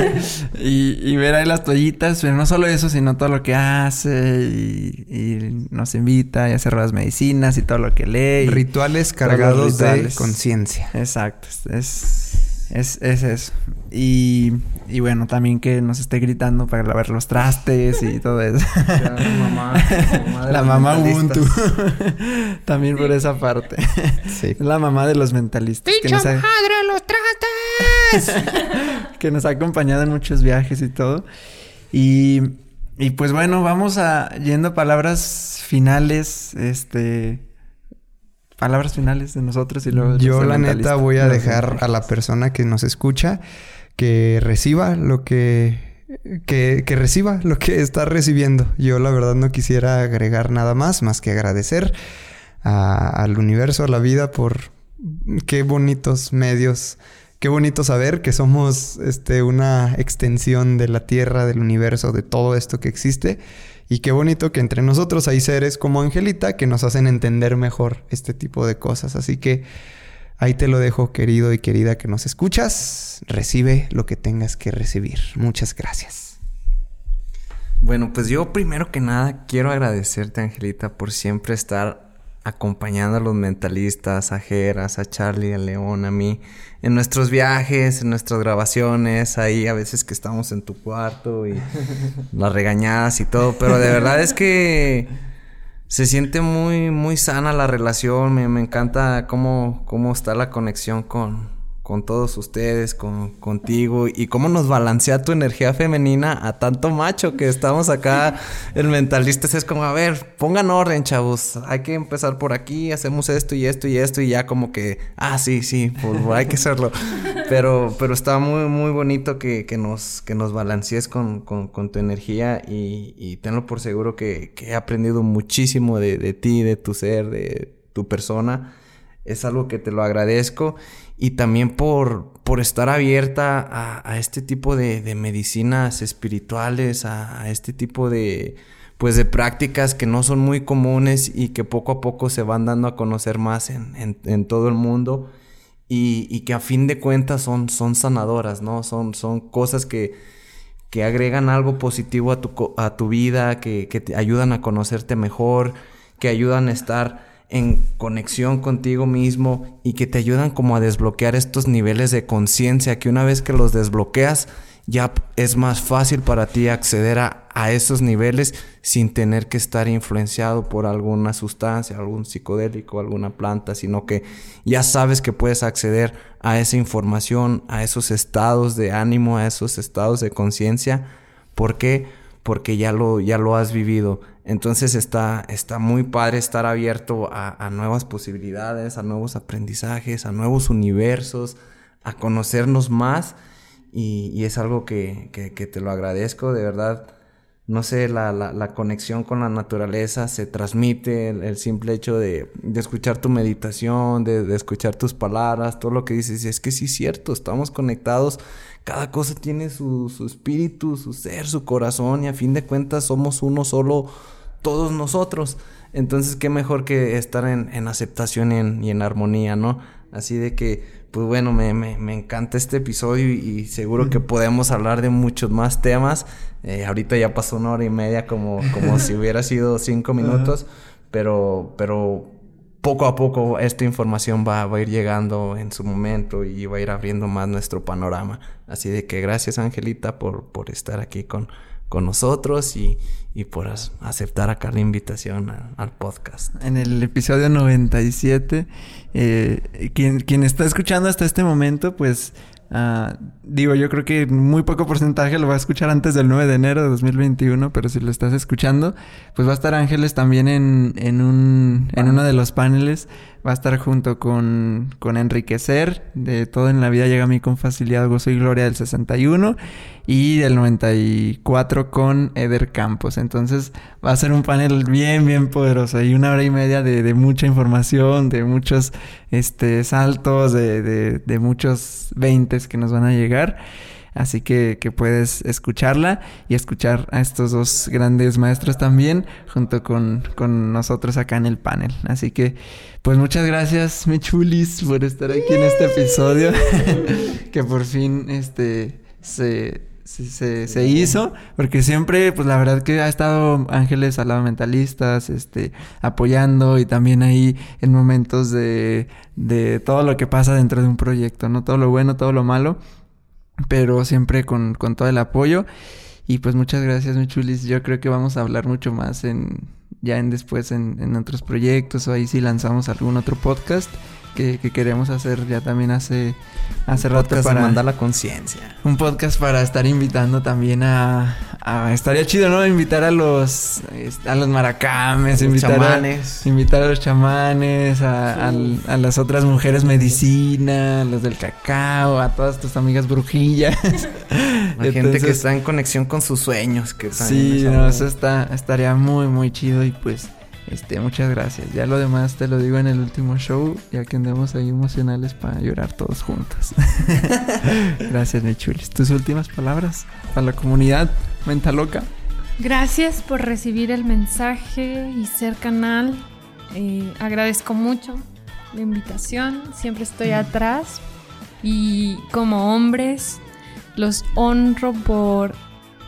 y, ver ahí las toallitas, pero no solo eso, sino todo lo que hace y, nos invita y hace las medicinas y todo lo que lee. Rituales cargados de conciencia. Exacto, es, es, es eso. Y y bueno, también que nos esté gritando para lavar los trastes y todo eso. La mamá, la mamá Ubuntu. también por esa parte. Sí. La mamá de los mentalistas. ¡Pinche nos ha- madre los trastes! que nos ha acompañado en muchos viajes y todo. Y, y pues bueno, vamos a yendo a palabras finales, este palabras finales de nosotros y luego Yo la neta voy a dejar a la persona que nos escucha que reciba lo que, que que reciba lo que está recibiendo. Yo la verdad no quisiera agregar nada más más que agradecer a- al universo, a la vida por qué bonitos medios, qué bonito saber que somos este una extensión de la Tierra, del universo, de todo esto que existe. Y qué bonito que entre nosotros hay seres como Angelita que nos hacen entender mejor este tipo de cosas. Así que ahí te lo dejo, querido y querida que nos escuchas. Recibe lo que tengas que recibir. Muchas gracias. Bueno, pues yo primero que nada quiero agradecerte, Angelita, por siempre estar acompañando a los mentalistas, a Jeras, a Charlie, a León, a mí, en nuestros viajes, en nuestras grabaciones, ahí a veces que estamos en tu cuarto y las regañadas y todo, pero de verdad es que se siente muy, muy sana la relación, me, me encanta cómo, cómo está la conexión con, con todos ustedes, con, contigo, y cómo nos balancea tu energía femenina a tanto macho que estamos acá, el mentalista es como, a ver, pongan orden, chavos, hay que empezar por aquí, hacemos esto y esto y esto, y ya como que, ah, sí, sí, pues hay que hacerlo. Pero, pero está muy, muy bonito que, que nos, que nos balancees con, con, con tu energía y, y tenlo por seguro que, que he aprendido muchísimo de, de ti, de tu ser, de tu persona. Es algo que te lo agradezco y también por, por estar abierta a, este tipo de, medicinas espirituales, a, este tipo de, pues de prácticas que no son muy comunes y que poco a poco se van dando a conocer más en, en- todo el mundo y, y que a fin de cuentas son, son sanadoras, ¿no? Son, son cosas que, que agregan algo positivo a tu, a tu vida, que, que te ayudan a conocerte mejor, que ayudan a estar en conexión contigo mismo y que te ayudan como a desbloquear estos niveles de conciencia que una vez que los desbloqueas ya es más fácil para ti acceder a, a esos niveles sin tener que estar influenciado por alguna sustancia, algún psicodélico, alguna planta, sino que ya sabes que puedes acceder a esa información, a esos estados de ánimo, a esos estados de conciencia. ¿Por qué? Porque ya lo, ya lo has vivido. Entonces está, está muy padre estar abierto a, nuevas posibilidades, a nuevos aprendizajes, a nuevos universos, a conocernos más. Y, y es algo que- que te lo agradezco, de verdad. No sé, la, la- la conexión con la naturaleza se transmite, el, el simple hecho de, de escuchar tu meditación, de, de escuchar tus palabras, todo lo que dices, es que sí es cierto, estamos conectados, cada cosa tiene su, su espíritu, su ser, su corazón, y a fin de cuentas somos uno solo, todos nosotros. Entonces, qué mejor que estar en, en aceptación y en, y en armonía, ¿no? Así de que, pues bueno, me, me- me encanta este episodio y, y seguro que podemos hablar de muchos más temas. Eh, ahorita ya pasó una hora y media como, como si hubiera sido cinco minutos, pero, pero poco a poco esta información va, va a ir llegando en su momento y va a ir abriendo más nuestro panorama. Así de que gracias Angelita por, por estar aquí con, con nosotros y, y por aceptar acá la invitación a- al podcast. En el episodio 97, eh, quien, quien está escuchando hasta este momento, pues ah, digo, yo creo que muy poco porcentaje lo va a escuchar antes del 9 de enero de 2021, pero si lo estás escuchando, pues va a estar Ángeles también en, en, un, en uno de los paneles. Va a estar junto con, con Enriquecer, de Todo en la Vida llega a mí con facilidad, gozo y gloria del 61, y del 94 con Eder Campos. Entonces va a ser un panel bien, bien poderoso y una hora y media de, de mucha información, de muchos este, saltos, de, de, de muchos veintes que nos van a llegar. Así que, que puedes escucharla y escuchar a estos dos grandes maestros también, junto con, con nosotros acá en el panel. Así que, pues muchas gracias, mi chulis, por estar aquí en este episodio. que por fin este se, se, se- se hizo. Porque siempre, pues la verdad que ha estado Ángeles al lado mentalistas, este, apoyando y también ahí en momentos de, de todo lo que pasa dentro de un proyecto, ¿no? Todo lo bueno, todo lo malo. Pero siempre con, con todo el apoyo. Y pues muchas gracias, mi chulis. Yo creo que vamos a hablar mucho más en ya en después en, en otros proyectos o ahí si lanzamos algún otro podcast que, que queremos hacer ya también hace, hace rato Podcast de para mandar la conciencia. un podcast para estar invitando también a, a- estaría chido, ¿no? Invitar a los este, a los maracames, Los invitar chamanes. a invitar a los chamanes, a, a las otras mujeres medicina, a los del cacao, a todas tus amigas brujillas. La gente que está en conexión con sus sueños. Que Sí, no, eso está, estaría muy, muy chido y pues, este, muchas gracias. Ya lo demás te lo digo en el último show, ya que andemos ahí emocionales para llorar todos juntos. gracias, mi chulis. Tus últimas palabras para la comunidad mental loca. Gracias por recibir el mensaje y ser canal. Eh, agradezco mucho la invitación. Siempre estoy atrás. Y como hombres, los honro por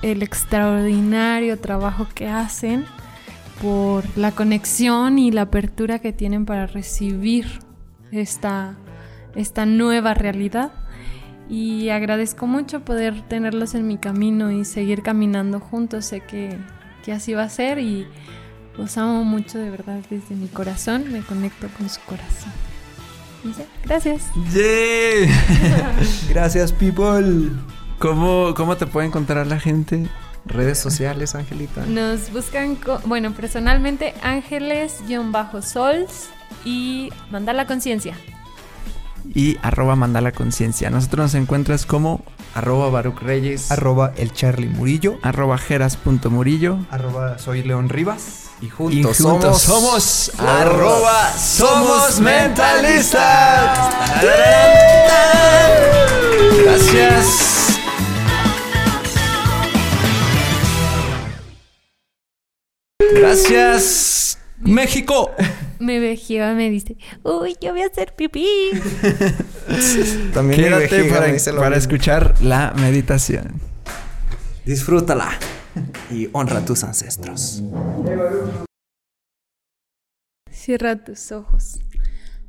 el extraordinario trabajo que hacen, por la conexión y la apertura que tienen para recibir esta, esta nueva realidad. Y agradezco mucho poder tenerlos en mi camino y seguir caminando juntos. Sé que, que así va a ser y los amo mucho de verdad desde mi corazón. Me conecto con su corazón. Y ya, gracias. Gracias, people. ¿Cómo, ¿Cómo te puede encontrar la gente? Redes sociales, Angelita. Nos buscan, bueno, personalmente ángeles-sols y mandar la conciencia. Y arroba mandala conciencia. Nosotros nos encuentras como Arroba Baruch Reyes. Arroba el Charlie Murillo. arroba jeras.murillo. Arroba soy León Rivas. y juntos somos, somos arroba somos mentalistas. Gracias. Gracias, México. Me vejiva, me dice, uy, yo voy a hacer pipí. También Quédate vejiga para, para escuchar la meditación. Disfrútala y honra a tus ancestros. Cierra tus ojos.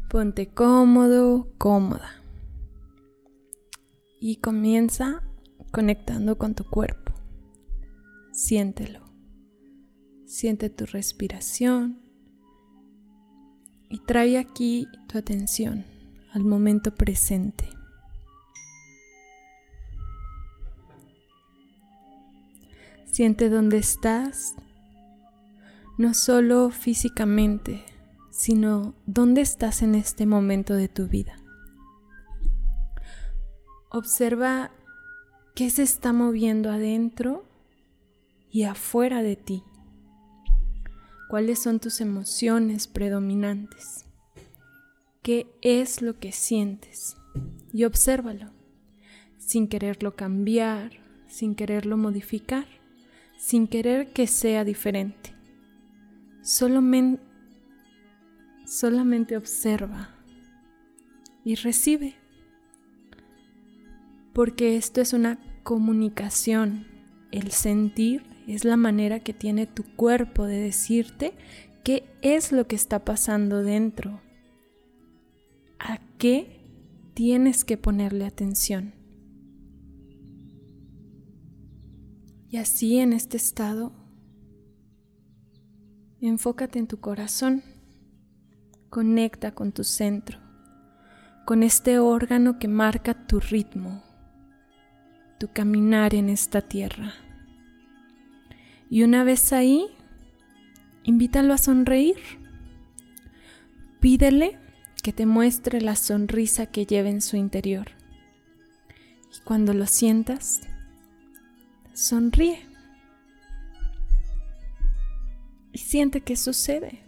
Ponte cómodo, cómoda. Y comienza conectando con tu cuerpo. Siéntelo. Siente tu respiración. Y trae aquí tu atención al momento presente. Siente dónde estás, no solo físicamente, sino dónde estás en este momento de tu vida. Observa qué se está moviendo adentro y afuera de ti. ¿Cuáles son tus emociones predominantes? ¿Qué es lo que sientes? Y obsérvalo, sin quererlo cambiar, sin quererlo modificar, sin querer que sea diferente. Solamente, solamente observa y recibe. Porque esto es una comunicación. El sentir es la manera que tiene tu cuerpo de decirte qué es lo que está pasando dentro. ¿A qué tienes que ponerle atención? Y así en este estado, enfócate en tu corazón, conecta con tu centro, con este órgano que marca tu ritmo, tu caminar en esta tierra. Y una vez ahí, invítalo a sonreír. Pídele que te muestre la sonrisa que lleva en su interior. Y cuando lo sientas, sonríe. Y siente qué sucede.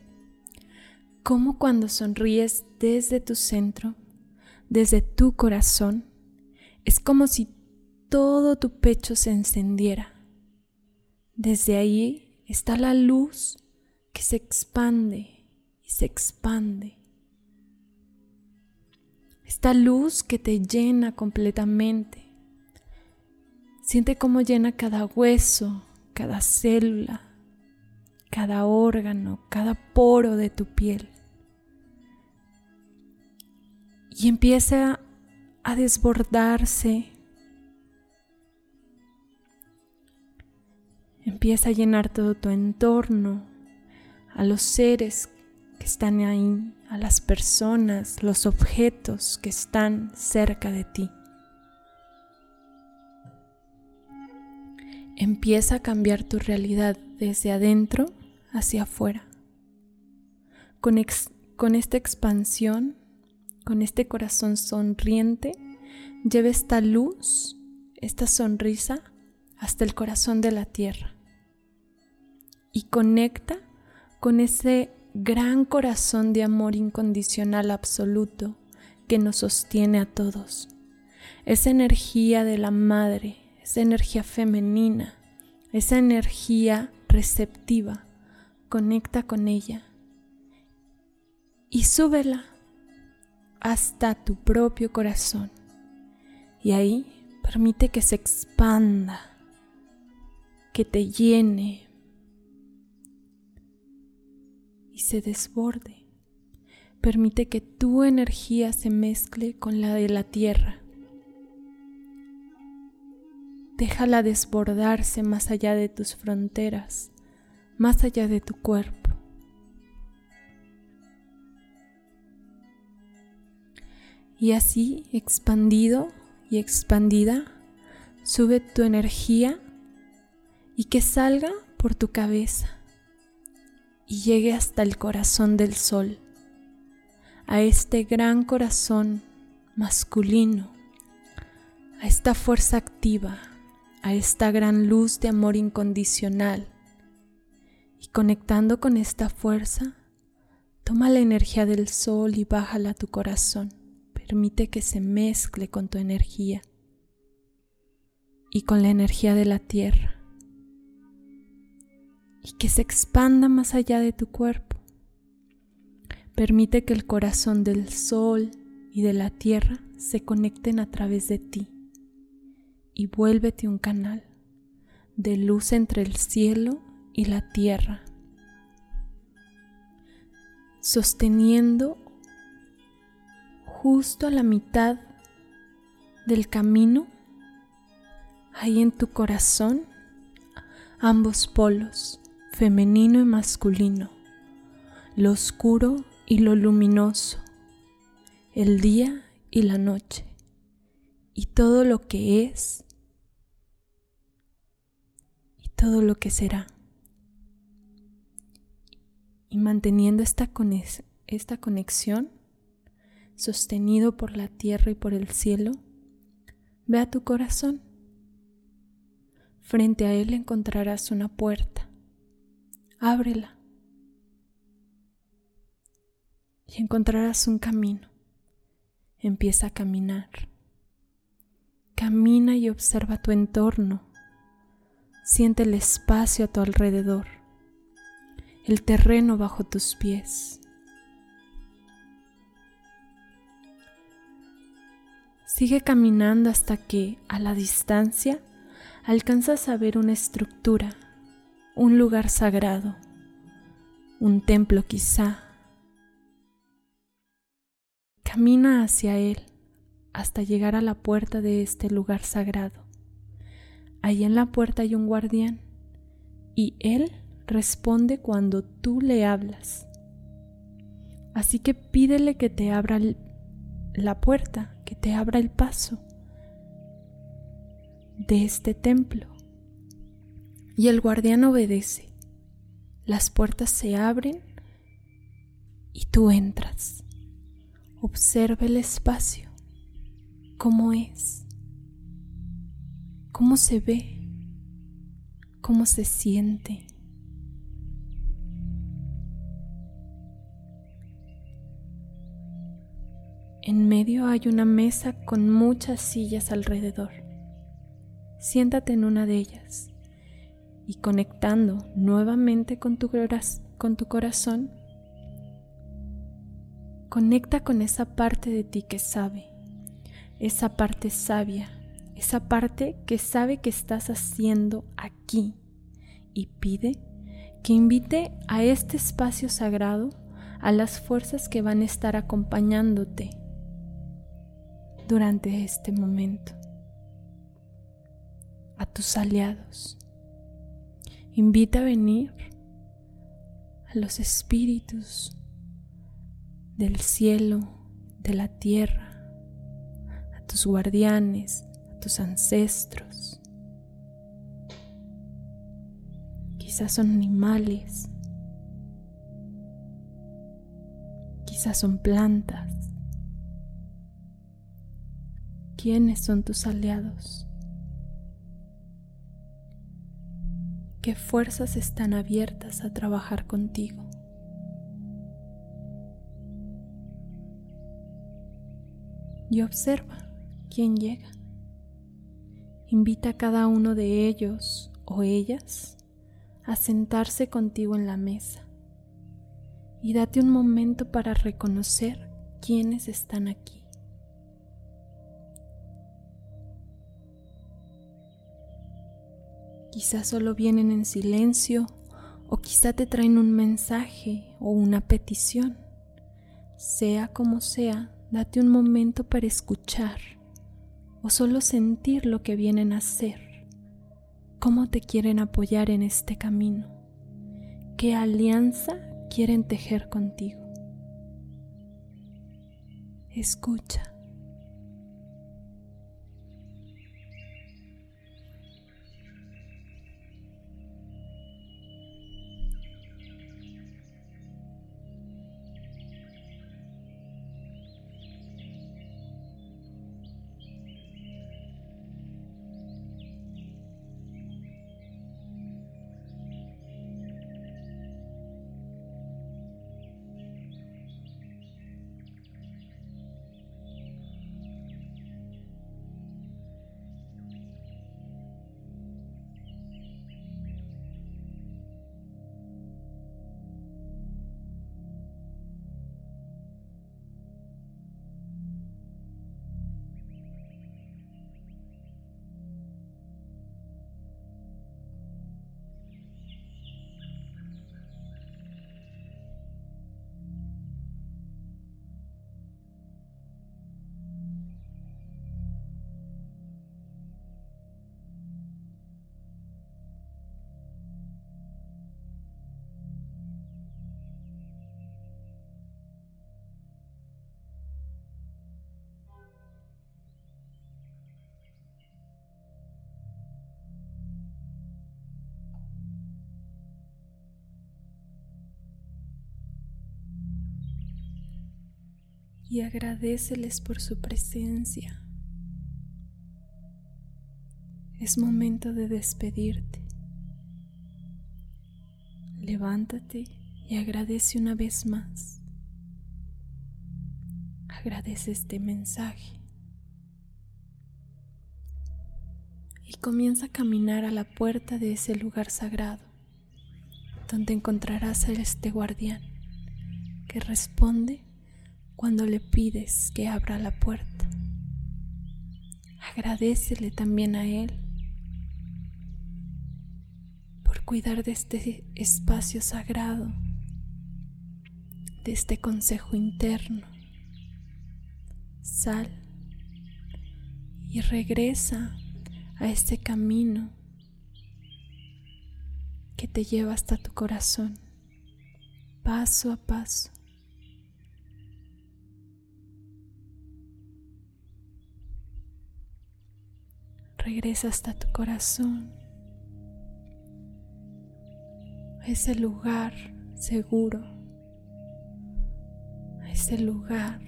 Como cuando sonríes desde tu centro, desde tu corazón, es como si todo tu pecho se encendiera. Desde ahí está la luz que se expande y se expande. Esta luz que te llena completamente. Siente cómo llena cada hueso, cada célula, cada órgano, cada poro de tu piel. Y empieza a desbordarse Empieza a llenar todo tu entorno, a los seres que están ahí, a las personas, los objetos que están cerca de ti. Empieza a cambiar tu realidad desde adentro hacia afuera. Con, esta expansión, con este corazón sonriente, lleva esta luz, esta sonrisa hasta el corazón de la tierra y conecta con ese gran corazón de amor incondicional absoluto que nos sostiene a todos. Esa energía de la madre, esa energía femenina, esa energía receptiva, conecta con ella y súbela hasta tu propio corazón. Y ahí permite que se expanda, que te llene y se desborde. Permite que tu energía se mezcle con la de la tierra. Déjala desbordarse más allá de tus fronteras, más allá de tu cuerpo. Y así, expandido y expandida, sube tu energía y que salga por tu cabeza y llegue hasta el corazón del sol, a este gran corazón masculino, a esta fuerza activa, a esta gran luz de amor incondicional. Y conectando con esta fuerza, toma la energía del sol y bájala a tu corazón. Permite que se mezcle con tu energía y con la energía de la tierra y que se expanda más allá de tu cuerpo. Permite que el corazón del sol y de la tierra se conecten a través de ti y vuélvete un canal de luz entre el cielo y la tierra, sosteniendo justo a la mitad del camino, ahí en tu corazón, ambos polos, femenino y masculino, lo oscuro y lo luminoso, el día y la noche, y todo lo que es y todo lo que será. Y manteniendo esta, esta conexión, sostenido por la tierra y por el cielo, ve a tu corazón. Frente a él encontrarás una puerta ábrela y encontrarás un camino. Empieza a caminar. Camina y observa tu entorno. Siente el espacio a tu alrededor, el terreno bajo tus pies. Sigue caminando hasta que, a la distancia, alcanzas a ver una estructura un lugar sagrado, un templo quizá. Camina hacia él hasta llegar a la puerta de este lugar sagrado. Ahí en la puerta hay un guardián y él responde cuando tú le hablas. Así que pídele que te abra la puerta, que te abra el paso de este templo y el guardián obedece. Las puertas se abren y tú entras. Observa el espacio, cómo es, cómo se ve, cómo se siente. En medio hay una mesa con muchas sillas alrededor. Siéntate en una de ellas y conectando nuevamente con tu, corazón, conecta con esa parte de ti que sabe, esa parte sabia, esa parte que sabe que estás haciendo aquí. Y pide que invite a este espacio sagrado a las fuerzas que van a estar acompañándote durante este momento, a tus aliados Invita a venir a los espíritus del cielo, de la tierra, a tus guardianes, a tus ancestros. Quizás son animales, quizás son plantas. ¿Quiénes son tus aliados? ¿Qué fuerzas están abiertas a trabajar contigo? Y observa quién llega. Invita a cada uno de ellos o ellas a sentarse contigo en la mesa y date un momento para reconocer quiénes están aquí. Quizás solo vienen en silencio o quizá te traen un mensaje o una petición. Sea como sea, date un momento para escuchar o solo sentir lo que vienen a hacer, cómo te quieren apoyar en este camino, qué alianza quieren tejer contigo. Escucha. Agradeceles por su presencia. Es momento de despedirte. Levántate y agradece una vez más. Agradece este mensaje. Y comienza a caminar a la puerta de ese lugar sagrado, donde encontrarás a este guardián que responde cuando le pides que abra la puerta. Agradecele también a Él por cuidar de este espacio sagrado, de este consejo interno. Sal y regresa a este camino que te lleva hasta tu corazón, paso a paso. Regresa hasta tu corazón, ese lugar seguro, ese lugar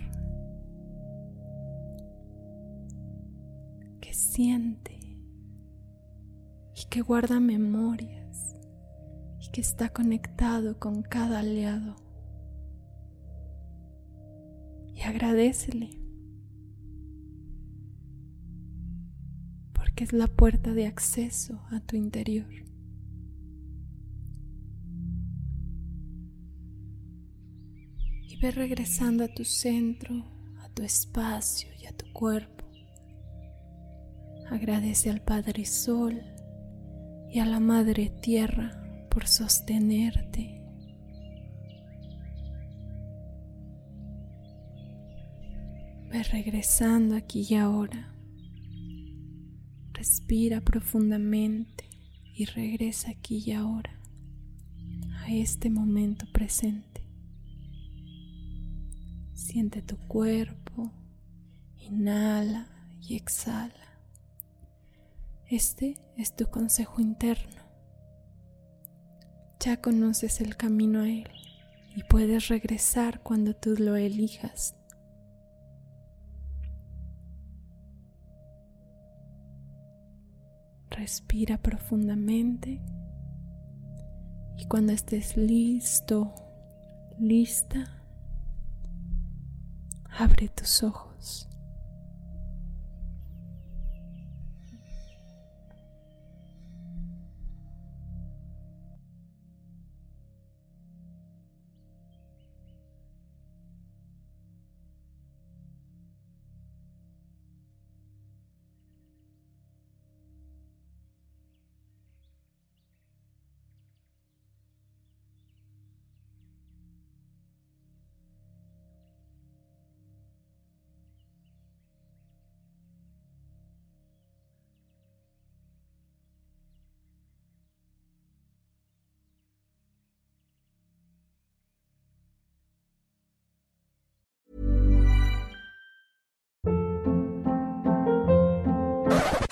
que siente y que guarda memorias y que está conectado con cada aliado. Y agradecele es la puerta de acceso a tu interior. Y ve regresando a tu centro, a tu espacio y a tu cuerpo. Agradece al Padre Sol y a la Madre Tierra por sostenerte. Ve regresando aquí y ahora. Respira profundamente y regresa aquí y ahora, a este momento presente. Siente tu cuerpo, inhala y exhala. Este es tu consejo interno. Ya conoces el camino a él y puedes regresar cuando tú lo elijas. Respira profundamente y cuando estés listo, lista, abre tus ojos.